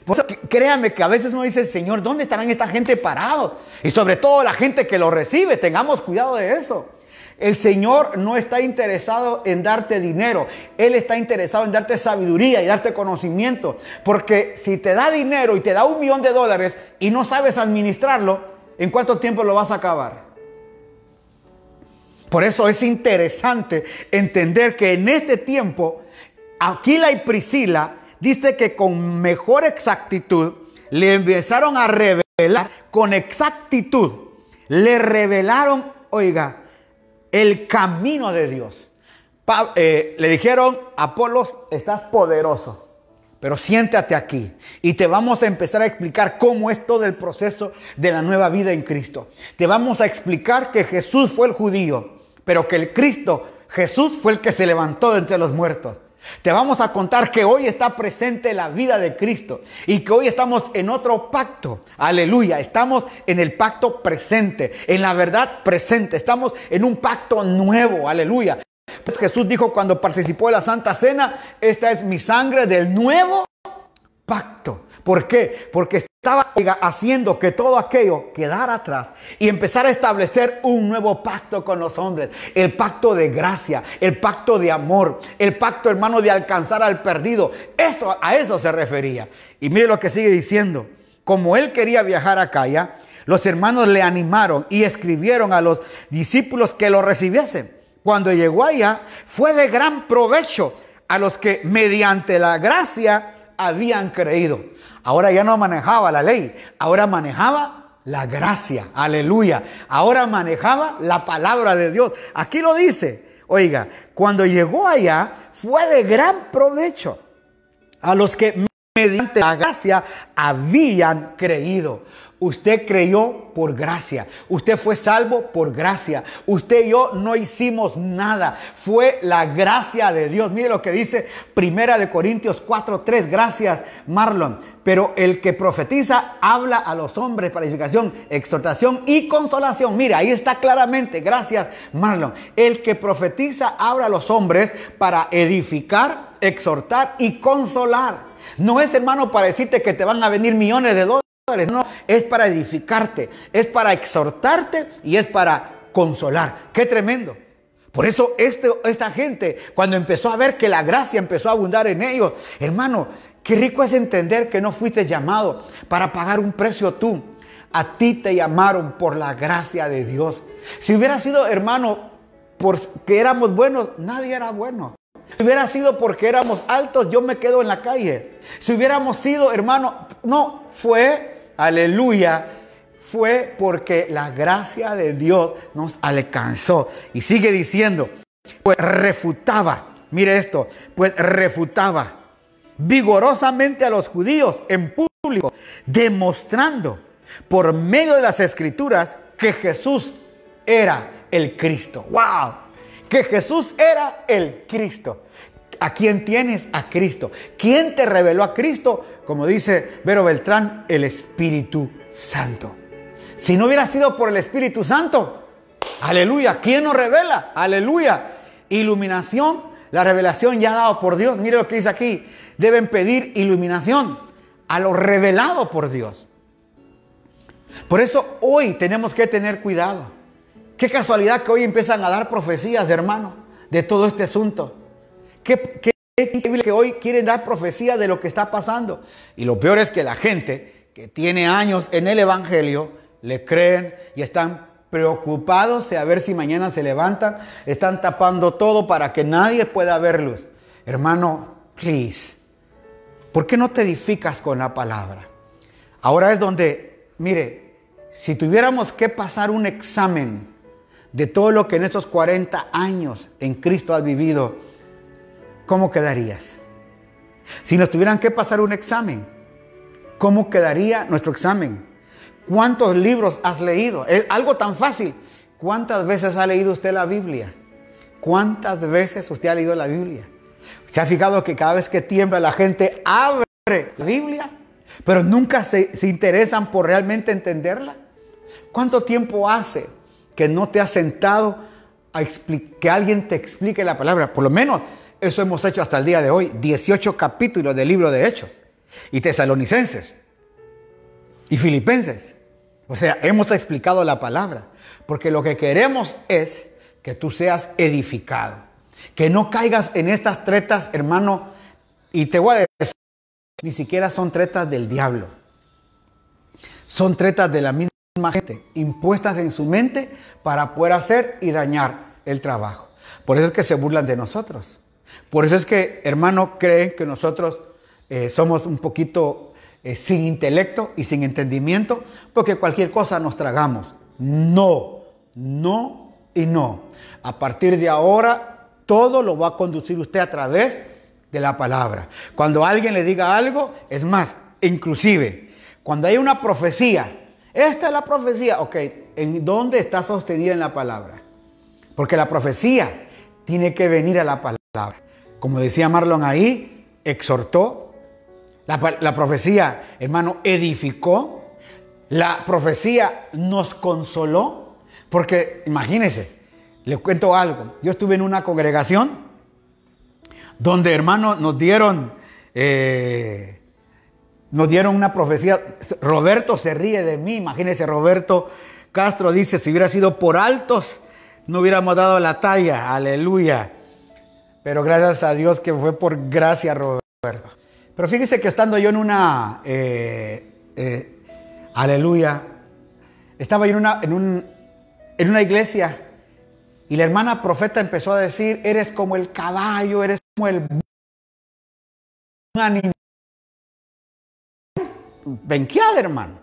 Pues créame que a veces uno dice, Señor, ¿dónde estarán esta gente parados? Y sobre todo la gente que lo recibe, tengamos cuidado de eso. El Señor no está interesado en darte dinero, Él está interesado en darte sabiduría y darte conocimiento. Porque si te da dinero y te da un millón de dólares y no sabes administrarlo, ¿en cuánto tiempo lo vas a acabar? Por eso es interesante entender que en este tiempo, Aquila y Priscila dice que con mejor exactitud le empezaron a revelar, con exactitud, le revelaron, oiga, el camino de Dios. Eh, le dijeron, Apolos, estás poderoso, pero siéntate aquí y te vamos a empezar a explicar cómo es todo el proceso de la nueva vida en Cristo. Te vamos a explicar que Jesús fue el judío, pero que el Cristo, Jesús fue el que se levantó de entre los muertos. Te vamos a contar que hoy está presente la vida de Cristo y que hoy estamos en otro pacto. Aleluya. Estamos en el pacto presente, en la verdad presente. Estamos en un pacto nuevo. Aleluya. Pues Jesús dijo cuando participó de la Santa Cena, esta es mi sangre del nuevo pacto. ¿Por qué? Porque estaba haciendo que todo aquello quedara atrás y empezar a establecer un nuevo pacto con los hombres. El pacto de gracia, el pacto de amor, el pacto hermano de alcanzar al perdido. Eso, a eso se refería. Y mire lo que sigue diciendo. Como él quería viajar a Calla, los hermanos le animaron y escribieron a los discípulos que lo recibiesen. Cuando llegó allá, fue de gran provecho a los que mediante la gracia habían creído. Ahora ya no manejaba la ley, ahora manejaba la gracia, aleluya. Ahora manejaba la palabra de Dios. Aquí lo dice, oiga, cuando llegó allá fue de gran provecho a los que mediante la gracia habían creído. Usted creyó por gracia. Usted fue salvo por gracia. Usted y yo no hicimos nada. Fue la gracia de Dios. Mire lo que dice Primera de Corintios 4:3. Gracias, Marlon. Pero el que profetiza habla a los hombres para edificación, exhortación y consolación. Mira, ahí está claramente. Gracias, Marlon. El que profetiza habla a los hombres para edificar, exhortar y consolar. No es, hermano, para decirte que te van a venir millones de dólares. No, es para edificarte, es para exhortarte y es para consolar. Qué tremendo. Por eso este, esta gente, cuando empezó a ver que la gracia empezó a abundar en ellos, hermano, Qué rico es entender que no fuiste llamado para pagar un precio tú. A ti te llamaron por la gracia de Dios. Si hubiera sido, hermano, porque éramos buenos, nadie era bueno. Si hubiera sido porque éramos altos, yo me quedo en la calle. Si hubiéramos sido, hermano, no, fue, aleluya, fue porque la gracia de Dios nos alcanzó. Y sigue diciendo, pues refutaba, mire esto, pues refutaba vigorosamente a los judíos en público, demostrando por medio de las escrituras que Jesús era el Cristo. ¡Wow! Que Jesús era el Cristo. ¿A quién tienes? A Cristo. ¿Quién te reveló a Cristo? Como dice Vero Beltrán, el Espíritu Santo. Si no hubiera sido por el Espíritu Santo, aleluya, ¿quién nos revela? Aleluya. Iluminación, la revelación ya dado por Dios. Mire lo que dice aquí deben pedir iluminación a lo revelado por Dios. Por eso hoy tenemos que tener cuidado. Qué casualidad que hoy empiezan a dar profecías, hermano, de todo este asunto. Qué, qué, increíble que hoy quieren dar profecía de lo que está pasando. Y lo peor es que la gente que tiene años en el Evangelio le creen y están preocupados a ver si mañana se levantan, están tapando todo para que nadie pueda verlos. Hermano, please, ¿Por qué no te edificas con la palabra? Ahora es donde, mire, si tuviéramos que pasar un examen de todo lo que en esos 40 años en Cristo has vivido, ¿cómo quedarías? Si nos tuvieran que pasar un examen, ¿cómo quedaría nuestro examen? ¿Cuántos libros has leído? Es algo tan fácil. ¿Cuántas veces ha leído usted la Biblia? ¿Cuántas veces usted ha leído la Biblia? ¿Se ha fijado que cada vez que tiembla la gente abre la Biblia, pero nunca se, interesan por realmente entenderla? ¿Cuánto tiempo hace que no te has sentado a que alguien te explique la palabra? Por lo menos eso hemos hecho hasta el día de hoy. 18 capítulos del libro de Hechos. Y tesalonicenses. Y filipenses. O sea, hemos explicado la palabra. Porque lo que queremos es que tú seas edificado. Que no caigas en estas tretas, hermano. Y te voy a decir, ni siquiera son tretas del diablo. Son tretas de la misma gente, impuestas en su mente para poder hacer y dañar el trabajo. Por eso es que se burlan de nosotros. Por eso es que, hermano, creen que nosotros eh, somos un poquito eh, sin intelecto y sin entendimiento, porque cualquier cosa nos tragamos. No, no y no. A partir de ahora todo lo va a conducir usted a través de la palabra. Cuando alguien le diga algo, es más, inclusive, cuando hay una profecía, esta es la profecía, ok, ¿en dónde está sostenida en la palabra? Porque la profecía tiene que venir a la palabra. Como decía Marlon ahí, exhortó. La, la profecía, hermano, edificó. La profecía nos consoló. Porque imagínense, les cuento algo. Yo estuve en una congregación donde, hermano, nos dieron, eh, nos dieron una profecía. Roberto se ríe de mí. Imagínense, Roberto Castro dice, si hubiera sido por altos, no hubiéramos dado la talla. Aleluya. Pero gracias a Dios que fue por gracia, Roberto. Pero fíjese que estando yo en una, eh, eh, aleluya, estaba yo en una, en, un, en una iglesia y la hermana profeta empezó a decir, eres como el caballo, eres como el animal. Benqueada, hermano.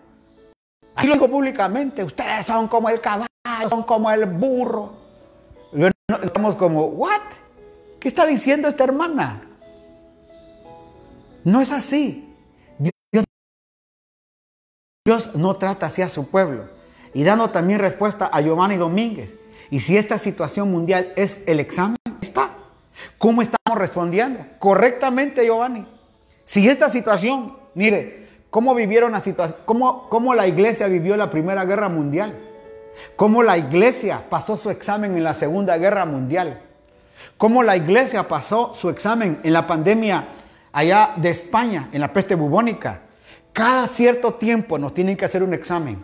Aquí lo digo públicamente, ustedes son como el caballo, son como el burro. Estamos como, ¿what? ¿Qué está diciendo esta hermana? No es así. Dios, no trata así a su pueblo. Y dando también respuesta a Giovanni Domínguez. Y si esta situación mundial es el examen, está. ¿Cómo estamos respondiendo? Correctamente, Giovanni. Si esta situación, mire, ¿cómo vivieron la situación? Cómo, ¿Cómo la iglesia vivió la Primera Guerra Mundial? ¿Cómo la iglesia pasó su examen en la Segunda Guerra Mundial? ¿Cómo la iglesia pasó su examen en la pandemia allá de España, en la peste bubónica? Cada cierto tiempo nos tienen que hacer un examen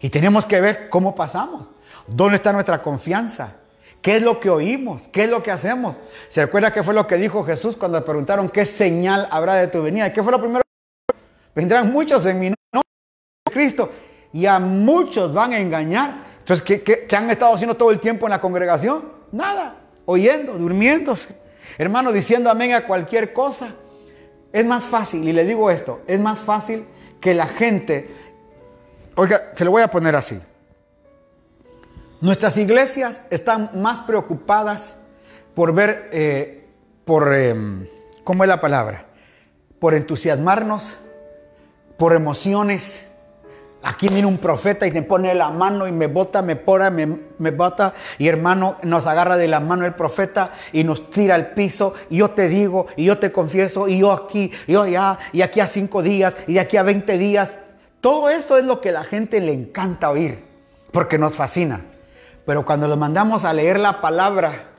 y tenemos que ver cómo pasamos. ¿Dónde está nuestra confianza? ¿Qué es lo que oímos? ¿Qué es lo que hacemos? ¿Se recuerda qué fue lo que dijo Jesús cuando le preguntaron qué señal habrá de tu venida? ¿Qué fue lo primero? Vendrán muchos en mi nombre, Cristo, y a muchos van a engañar. Entonces, ¿qué, qué han estado haciendo todo el tiempo en la congregación? Nada, oyendo, durmiéndose. Hermano, diciendo amén a cualquier cosa. Es más fácil, y le digo esto, es más fácil que la gente, oiga, se lo voy a poner así. Nuestras iglesias están más preocupadas por ver, eh, por, em, ¿cómo es la palabra? Por entusiasmarnos, por emociones. Aquí viene un profeta y me pone la mano y me bota, me pora, me, bota. Y hermano, nos agarra de la mano el profeta y nos tira al piso. Y yo te digo, y yo te confieso, y yo aquí, y yo allá, y aquí a cinco días, y aquí a veinte días. Todo eso es lo que la gente le encanta oír, porque nos fascina. Pero cuando lo mandamos a leer la palabra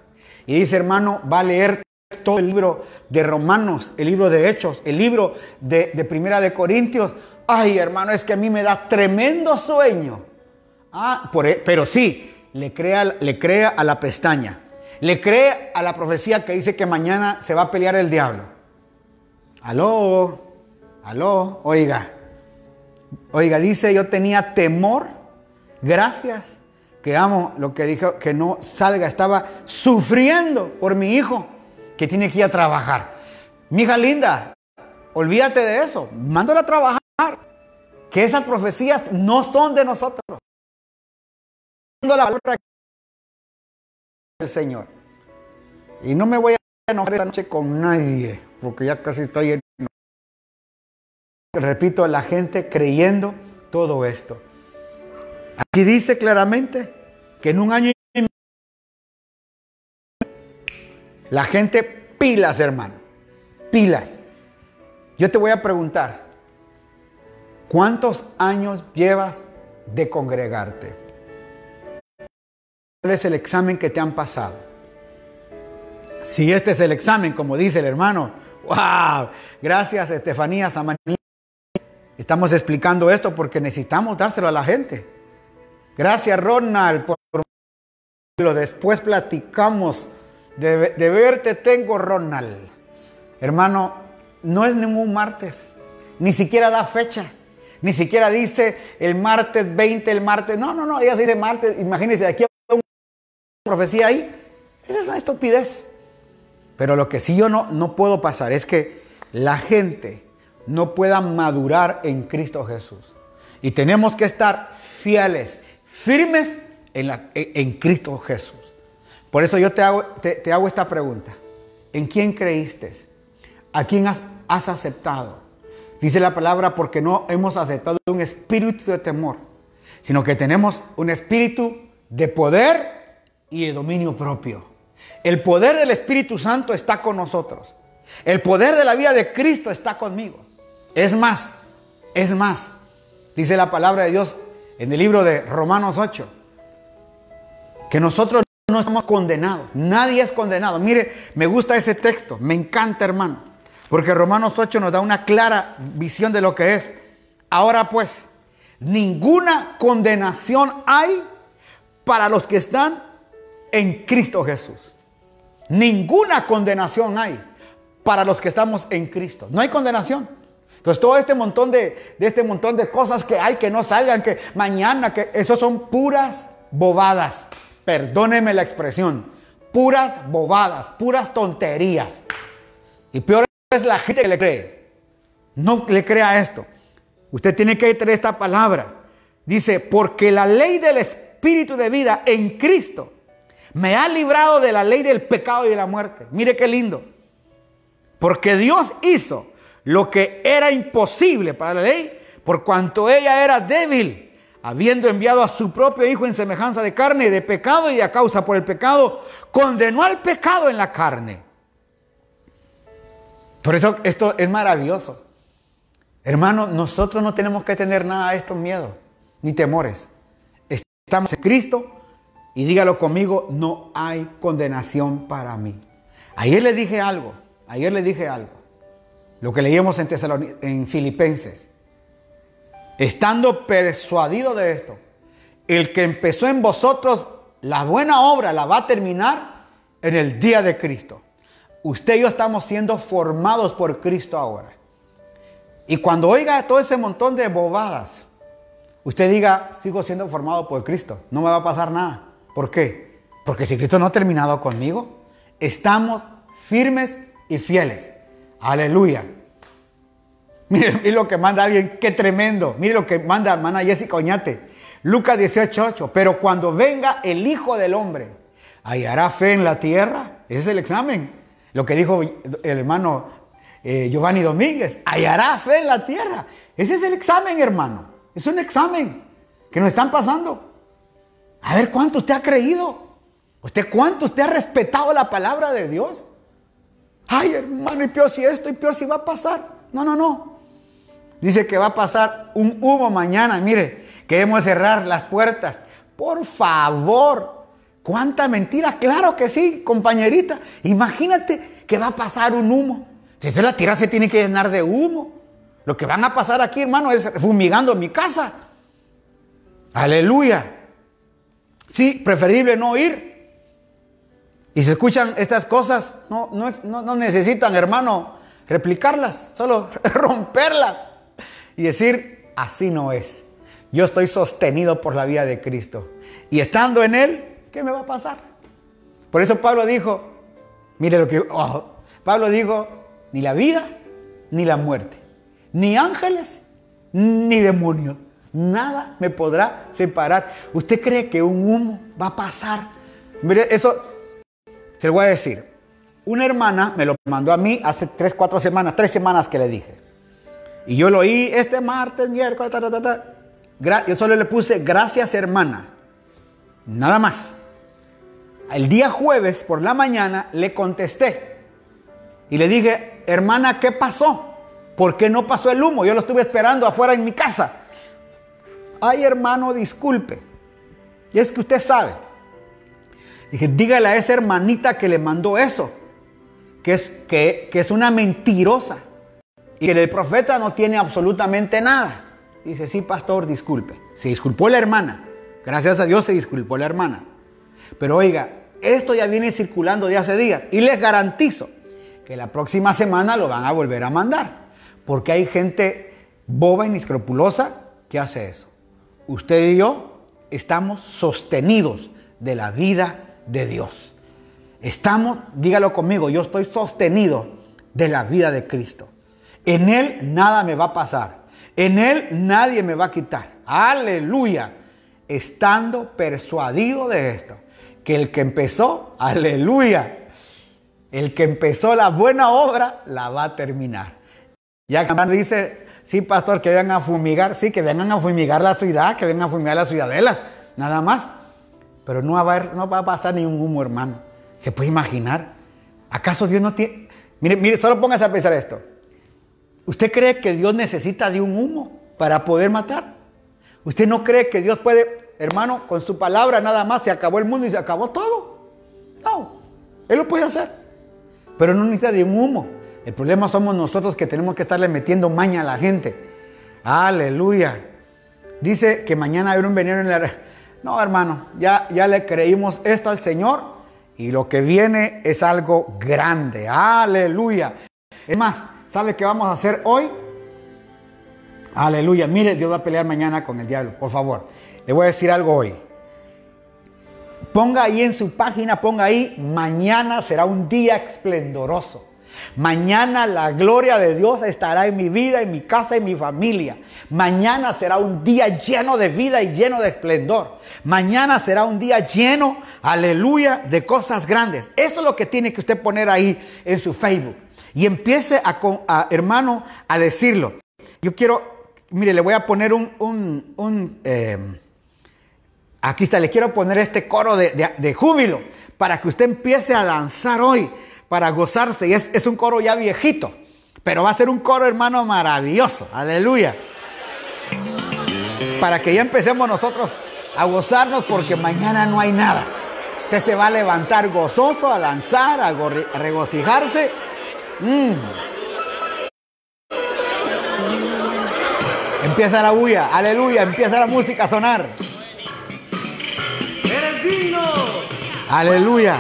y dice, hermano, va a leer todo el libro de Romanos, el libro de Hechos, el libro de, Primera de Corintios. Ay, hermano, es que a mí me da tremendo sueño. Ah, por, e, pero sí, le crea, le crea a la pestaña. Le cree a la profecía que dice que mañana se va a pelear el diablo. Aló, aló, oiga. Oiga, dice, yo tenía temor. Gracias que amo lo que dijo, que no salga, estaba sufriendo por mi hijo que tiene que ir a trabajar. Mi hija linda, olvídate de eso, mándala a trabajar. Que esas profecías no son de nosotros. La palabra del Señor. Y no me voy a enojar esta noche con nadie, porque ya casi estoy en... Repito, la gente creyendo todo esto. Aquí dice claramente que en un año y la gente pilas, hermano, pilas. Yo te voy a preguntar, ¿cuántos años llevas de congregarte? ¿Cuál es el examen que te han pasado? Si este es el examen, como dice el hermano, wow, gracias Estefanía Samaní. Estamos explicando esto porque necesitamos dárselo a la gente. Gracias, Ronald, por Después platicamos. De, verte tengo, Ronald. Hermano, no es ningún martes. Ni siquiera da fecha. Ni siquiera dice el martes 20, el martes. No, no, no. Ella dice martes. Imagínense, aquí hay una profecía ahí. Esa es una estupidez. Pero lo que sí yo no, puedo pasar es que la gente no pueda madurar en Cristo Jesús. Y tenemos que estar fieles firmes en, en Cristo Jesús. Por eso yo te hago, te, hago, esta pregunta. ¿En quién creíste? ¿A quién has aceptado? Dice la palabra porque no hemos aceptado un espíritu de temor, sino que tenemos un espíritu de poder y de dominio propio. El poder del Espíritu Santo está con nosotros. El poder de la vida de Cristo está conmigo. Es más, es más, dice la palabra de Dios en el libro de Romanos 8, que nosotros no estamos condenados. Nadie es condenado. Mire, me gusta ese texto, me encanta hermano, porque Romanos 8 nos da una clara visión de lo que es. Ahora pues, ninguna condenación hay para los que están en Cristo Jesús. Ninguna condenación hay para los que estamos en Cristo. No hay condenación. Entonces todo este montón de, de, este montón de cosas que hay que no salgan, que mañana, que eso son puras bobadas. Perdóneme la expresión. Puras bobadas, puras tonterías. Y peor es la gente que le cree. No le crea esto. Usted tiene que tener esta palabra. Dice, porque la ley del Espíritu de vida en Cristo me ha librado de la ley del pecado y de la muerte. Mire qué lindo. Porque Dios hizo lo que era imposible para la ley, por cuanto ella era débil, habiendo enviado a su propio Hijo en semejanza de carne, de pecado y a causa por el pecado, condenó al pecado en la carne. Por eso esto es maravilloso. Hermano, nosotros no tenemos que tener nada de estos miedos, ni temores. Estamos en Cristo y dígalo conmigo, no hay condenación para mí. Ayer le dije algo, ayer le dije algo. Lo que leíamos en, en Filipenses. Estando persuadido de esto, el que empezó en vosotros la buena obra la va a terminar en el día de Cristo. Usted y yo estamos siendo formados por Cristo ahora. Y cuando oiga todo ese montón de bobadas, usted diga, sigo siendo formado por Cristo, no me va a pasar nada. ¿Por qué? Porque si Cristo no ha terminado conmigo, estamos firmes y fieles. Aleluya. Mire, lo que manda alguien, qué tremendo. Mire lo que manda hermana Jessica Oñate. Lucas 18:8. Pero cuando venga el Hijo del Hombre, ¿hallará fe en la tierra? Ese es el examen. Lo que dijo el hermano eh, Giovanni Domínguez. ¿Hallará fe en la tierra? Ese es el examen, hermano. Es un examen que nos están pasando. A ver cuánto usted ha creído. ¿Usted cuánto usted ha respetado la palabra de Dios? Ay, hermano, y peor si esto, y peor si va a pasar. No, no, no. Dice que va a pasar un humo mañana. Mire, queremos cerrar las puertas. Por favor. ¿Cuánta mentira? Claro que sí, compañerita. Imagínate que va a pasar un humo. Si usted la tierra se tiene que llenar de humo. Lo que van a pasar aquí, hermano, es fumigando mi casa. Aleluya. Sí, preferible no ir. Y se escuchan estas cosas, no, no, necesitan, hermano, replicarlas, solo romperlas y decir, así no es. Yo estoy sostenido por la vida de Cristo. Y estando en Él, ¿qué me va a pasar? Por eso Pablo dijo, mire lo que... Oh, Pablo dijo, ni la vida, ni la muerte, ni ángeles, ni demonios Nada me podrá separar. ¿Usted cree que un humo va a pasar? Mire, eso se lo voy a decir. Una hermana me lo mandó a mí hace tres, cuatro semanas, tres semanas que le dije. Y yo lo oí este martes, miércoles, ta, ta, ta, Yo solo le puse gracias hermana. Nada más. El día jueves por la mañana le contesté. Y le dije, hermana, ¿qué pasó? ¿Por qué no pasó el humo? Yo lo estuve esperando afuera en mi casa ay hermano, disculpe. Y es que usted sabe. Dije, dígale a esa hermanita que le mandó eso, que es, que, es una mentirosa y que el profeta no tiene absolutamente nada. Dice, sí, pastor, disculpe. Se disculpó la hermana. Gracias a Dios se disculpó la hermana. Pero oiga, esto ya viene circulando de hace días y les garantizo que la próxima semana lo van a volver a mandar. Porque hay gente boba y inescrupulosa que hace eso usted y yo estamos sostenidos de la vida de Dios. Estamos, dígalo conmigo, yo estoy sostenido de la vida de Cristo. En Él nada me va a pasar. En Él nadie me va a quitar. Aleluya. Estando persuadido de esto. Que el que empezó, aleluya. El que empezó la buena obra, la va a terminar. Ya que dice, Sí, pastor, que vengan a fumigar, sí, que vengan a fumigar la ciudad, que vengan a fumigar las ciudadelas, nada más. Pero no va a, no va a pasar ni un humo, hermano. ¿Se puede imaginar? ¿Acaso Dios no tiene... Mire, mire, solo póngase a pensar esto. ¿Usted cree que Dios necesita de un humo para poder matar? ¿Usted no cree que Dios puede, hermano, con su palabra nada más se acabó el mundo y se acabó todo? No, Él lo puede hacer. Pero no necesita de un humo. El problema somos nosotros que tenemos que estarle metiendo maña a la gente. Aleluya. Dice que mañana habrá un veneno en la... No, hermano, ya, ya le creímos esto al Señor y lo que viene es algo grande. Aleluya. Es más, ¿sabe qué vamos a hacer hoy? Aleluya. Mire, Dios va a pelear mañana con el diablo. Por favor, le voy a decir algo hoy. Ponga ahí en su página, ponga ahí, mañana será un día esplendoroso. Mañana la gloria de Dios estará en mi vida, en mi casa, en mi familia. Mañana será un día lleno de vida y lleno de esplendor. Mañana será un día lleno, aleluya, de cosas grandes. Eso es lo que tiene que usted poner ahí en su Facebook. Y empiece a, hermano, a decirlo. Yo quiero, mire, le voy a poner un, un, em, aquí está, le quiero poner este coro de júbilo para que usted empiece a danzar hoy para gozarse. Y es, un coro ya viejito, pero va a ser un coro, hermano, maravilloso. Aleluya. Para que ya empecemos nosotros a gozarnos porque mañana no hay nada. Usted se va a levantar gozoso, a danzar, a, regocijarse. Mm. Empieza la bulla, aleluya, empieza la música a sonar. Eres Aleluya.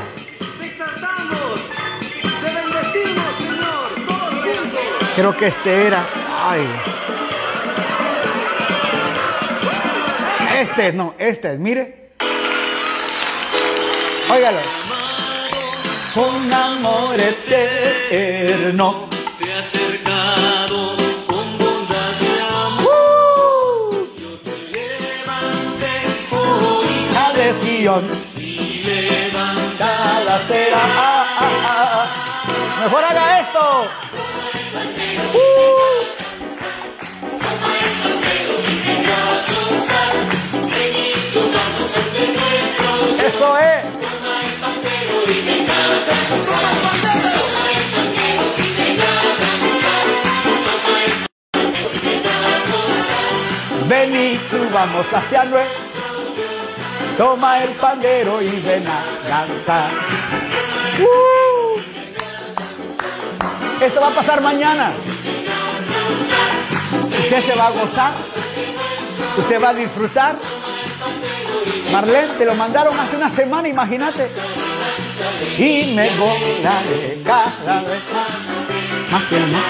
Creo que este era. Ay. Este no, este es, mire. Óigalo. Con amor eterno. Y ah, ah, Mejor haga esto. Eso es. Ven y subamos hacia nuestro. Toma el pandero y ven a danzar. Uh. Esto va a pasar mañana. Usted se va a gozar. Usted va a disfrutar. Marlene, te lo mandaron hace una semana, imagínate. Y me gozaré cada vez más. Más y más.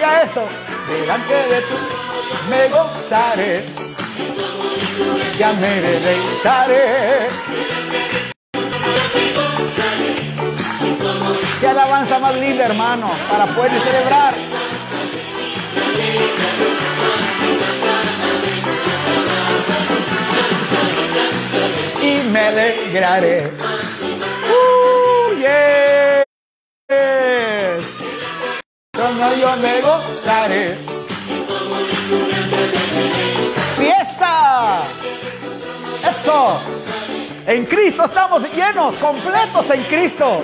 Oiga eso. Delante de tú me gozaré. Ya me deleitaré. Qué alabanza más linda, hermano, para poder celebrar. Y me alegraré. Uh, yeah. Cuando yo me gozaré. ¡Fiesta! Eso. En Cristo estamos llenos, completos en Cristo.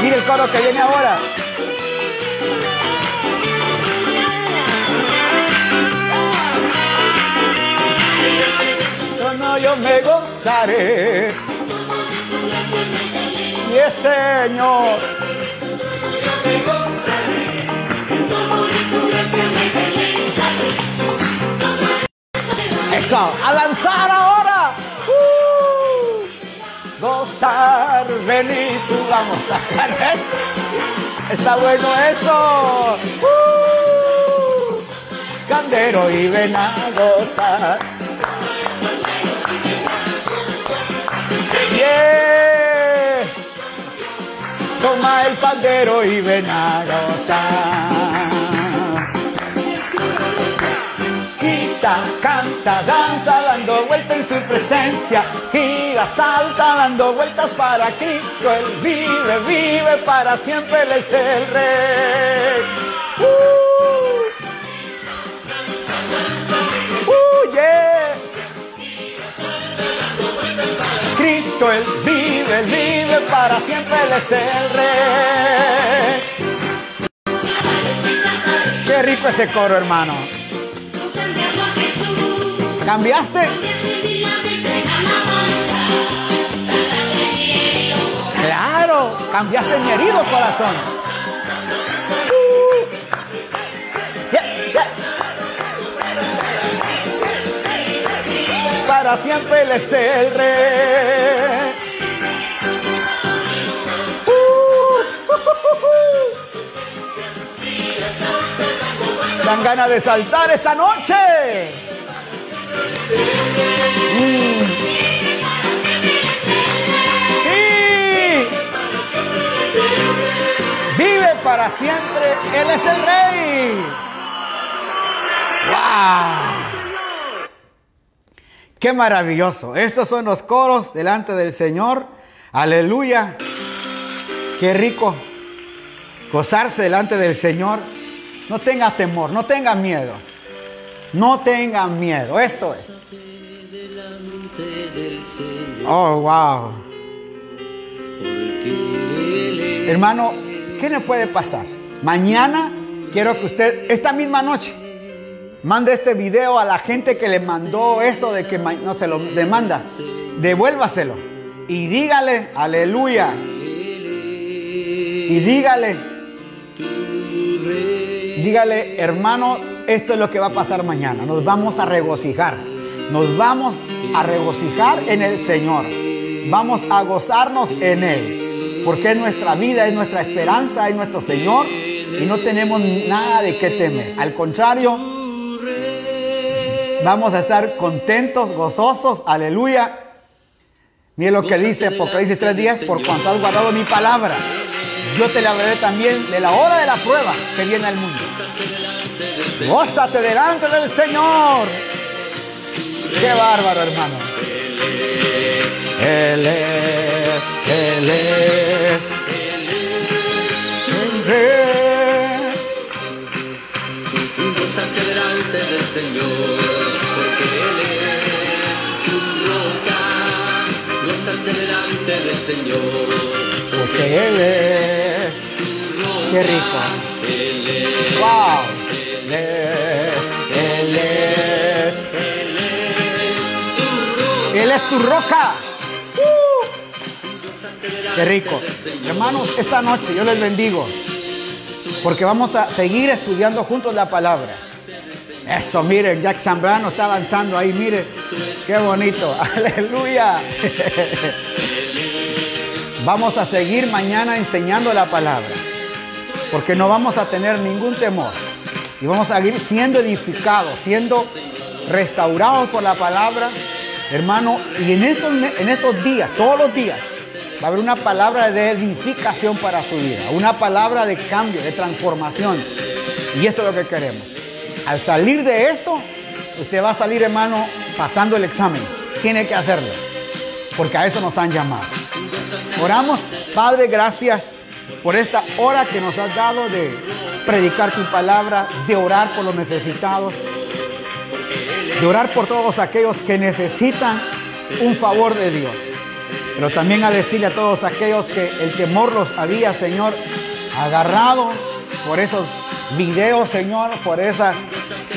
Mire el coro que viene ahora. No, yo me gozaré. Y el Señor. Eso, a lanzar ahora. Uh, gozar, venir, subamos a hacer. Está bueno eso. Uh, candero y ven a gozar. Toma el pandero y ven a gozar. canta, danza, dando vueltas en su presencia. Gira, salta, dando vueltas para Cristo. Él vive, vive para siempre, Él es el Rey. Cristo, Él vive, Él vive para siempre, Él es el rey. Qué rico ese coro, hermano. ¿Cambiaste? Claro, cambiaste mi herido corazón. Para siempre Él es el rey. Dan ganas de saltar esta noche. Mm. Vive para siempre. Él es el rey. ¡Wow! Qué maravilloso. Estos son los coros delante del Señor. Aleluya. Qué rico gozarse delante del Señor. No tenga temor, no tenga miedo. No tenga miedo. Eso es. Oh, wow. Hermano, ¿qué le puede pasar? Mañana quiero que usted, esta misma noche, mande este video a la gente que le mandó esto de que no se lo demanda. Devuélvaselo. Y dígale, aleluya. Y dígale, dígale, hermano, esto es lo que va a pasar mañana. Nos vamos a regocijar. Nos vamos a regocijar en el Señor. Vamos a gozarnos en Él. Porque es nuestra vida, es nuestra esperanza, es nuestro Señor. Y no tenemos nada de qué temer. Al contrario, vamos a estar contentos, gozosos. Aleluya. Mire lo que dice Apocalipsis 3.10, por cuanto has guardado mi palabra, yo te hablaré también de la hora de la prueba que viene al mundo. Gózate delante del Señor. Qué bárbaro, hermano. Él es, Él es. Gózate delante del Señor, roca. Gózate delante del Señor, Porque Él es. Qué rico. Él es. Wow. Él es, Él es. Él es tu roca. Uh. Qué rico. Hermanos, esta noche yo les bendigo. Porque vamos a seguir estudiando juntos la palabra. Eso, miren, Jack Zambrano está avanzando ahí, mire. Qué bonito. Aleluya. Vamos a seguir mañana enseñando la palabra. Porque no vamos a tener ningún temor. Y vamos a seguir siendo edificados, siendo restaurados por la palabra. Hermano, y en estos, en estos días, todos los días, va a haber una palabra de edificación para su vida. Una palabra de cambio, de transformación. Y eso es lo que queremos. Al salir de esto, usted va a salir, hermano, pasando el examen. Tiene que hacerlo. Porque a eso nos han llamado. Oramos, Padre, gracias por esta hora que nos has dado de predicar tu palabra, de orar por los necesitados, de orar por todos aquellos que necesitan un favor de Dios. Pero también a decirle a todos aquellos que el temor los había, Señor, agarrado por esos videos, Señor, por esas,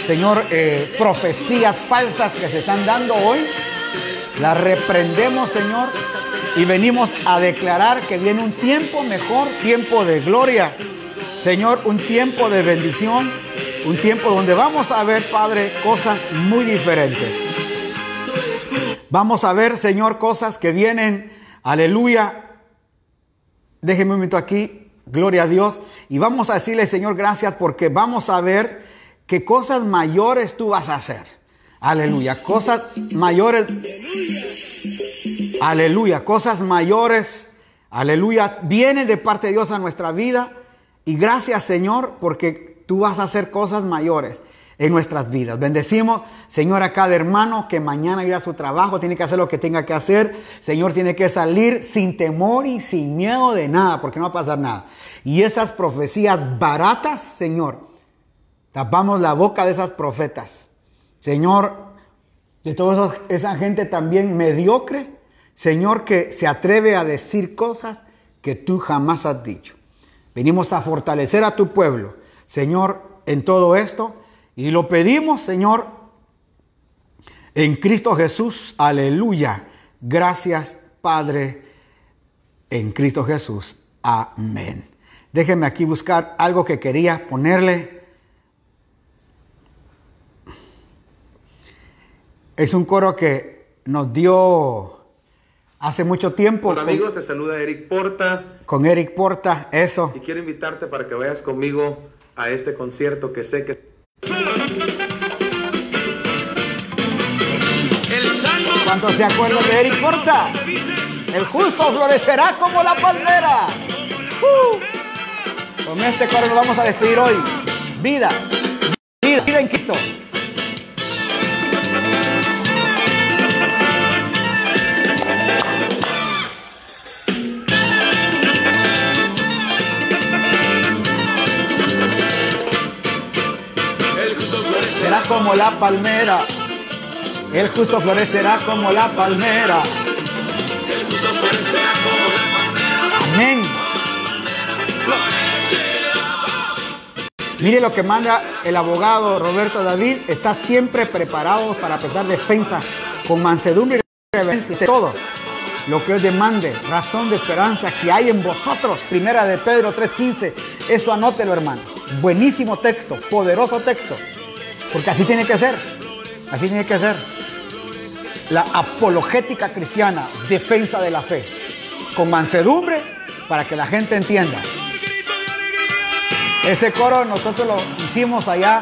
Señor, eh, profecías falsas que se están dando hoy. Las reprendemos, Señor, y venimos a declarar que viene un tiempo mejor, tiempo de gloria. Señor, un tiempo de bendición, un tiempo donde vamos a ver, Padre, cosas muy diferentes. Vamos a ver, Señor, cosas que vienen, aleluya. Déjeme un momento aquí, gloria a Dios. Y vamos a decirle, Señor, gracias porque vamos a ver qué cosas mayores tú vas a hacer. Aleluya, cosas mayores. Aleluya, cosas mayores. Aleluya, vienen de parte de Dios a nuestra vida. Y gracias, Señor, porque tú vas a hacer cosas mayores en nuestras vidas. Bendecimos, Señor, a cada hermano que mañana irá a su trabajo, tiene que hacer lo que tenga que hacer. Señor, tiene que salir sin temor y sin miedo de nada, porque no va a pasar nada. Y esas profecías baratas, Señor, tapamos la boca de esas profetas. Señor, de toda esa gente también mediocre, Señor, que se atreve a decir cosas que tú jamás has dicho. Venimos a fortalecer a tu pueblo, Señor, en todo esto. Y lo pedimos, Señor, en Cristo Jesús. Aleluya. Gracias, Padre, en Cristo Jesús. Amén. Déjenme aquí buscar algo que quería ponerle. Es un coro que nos dio hace mucho tiempo. Hola amigos, te saluda Eric Porta Con Eric Porta, eso. y quiero invitarte para que vayas conmigo a este concierto que sé que ¿Cuántos se acuerdan de Eric Porta? El justo florecerá como la palmera. ¡Uh! Con este coro nos vamos a despedir hoy. Vida, vida, vida en Cristo. Florecerá como la palmera. El justo florecerá como la palmera. El justo florecerá como la palmera Amén. Mire lo que manda el abogado Roberto David. Está siempre preparado para prestar defensa con mansedumbre y reverencia. de Todo lo que os demande, razón de esperanza que hay en vosotros. Primera de Pedro 3.15. Eso anótelo, hermano. Buenísimo texto, poderoso texto. Porque así tiene que ser. Así tiene que ser. La apologética cristiana, defensa de la fe. Con mansedumbre para que la gente entienda. Ese coro nosotros lo hicimos allá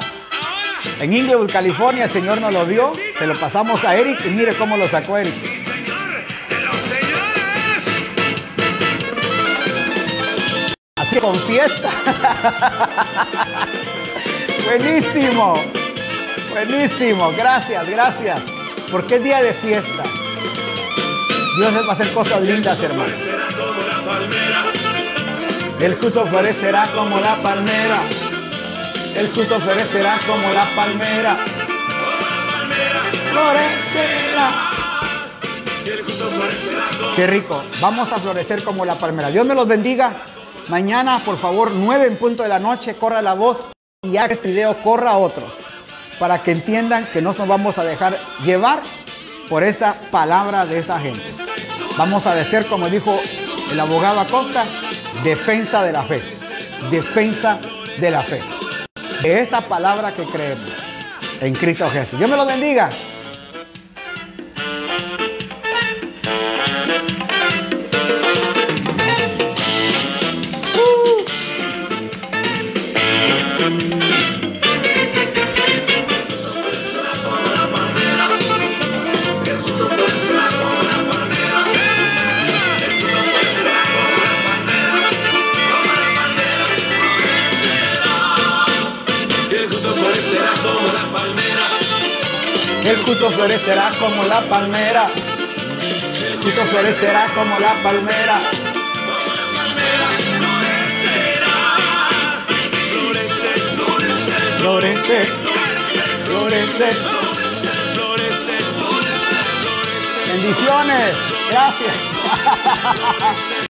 en Inglewood, California. El Señor nos lo dio. Se lo pasamos a Eric y mire cómo lo sacó Eric. Así con fiesta. Buenísimo. Buenísimo. Gracias, gracias. Porque es día de fiesta. Dios va a hacer cosas lindas, hermanos. El justo florecerá como la palmera. El justo florecerá como la palmera. Florecerá. Qué rico. Vamos a florecer como la palmera. Dios me los bendiga. Mañana, por favor, 9 en punto de la noche, corra la voz y haga este video, corra otros. Para que entiendan que no nos vamos a dejar llevar por esta palabra de esta gente. Vamos a decir, como dijo el abogado Acosta, defensa de la fe. Defensa de la fe. De esta palabra que creemos en Cristo Jesús. Dios me lo bendiga. Justo florecerá como la palmera. El justo florecerá como la palmera. Florece, florece. Bendiciones. Gracias.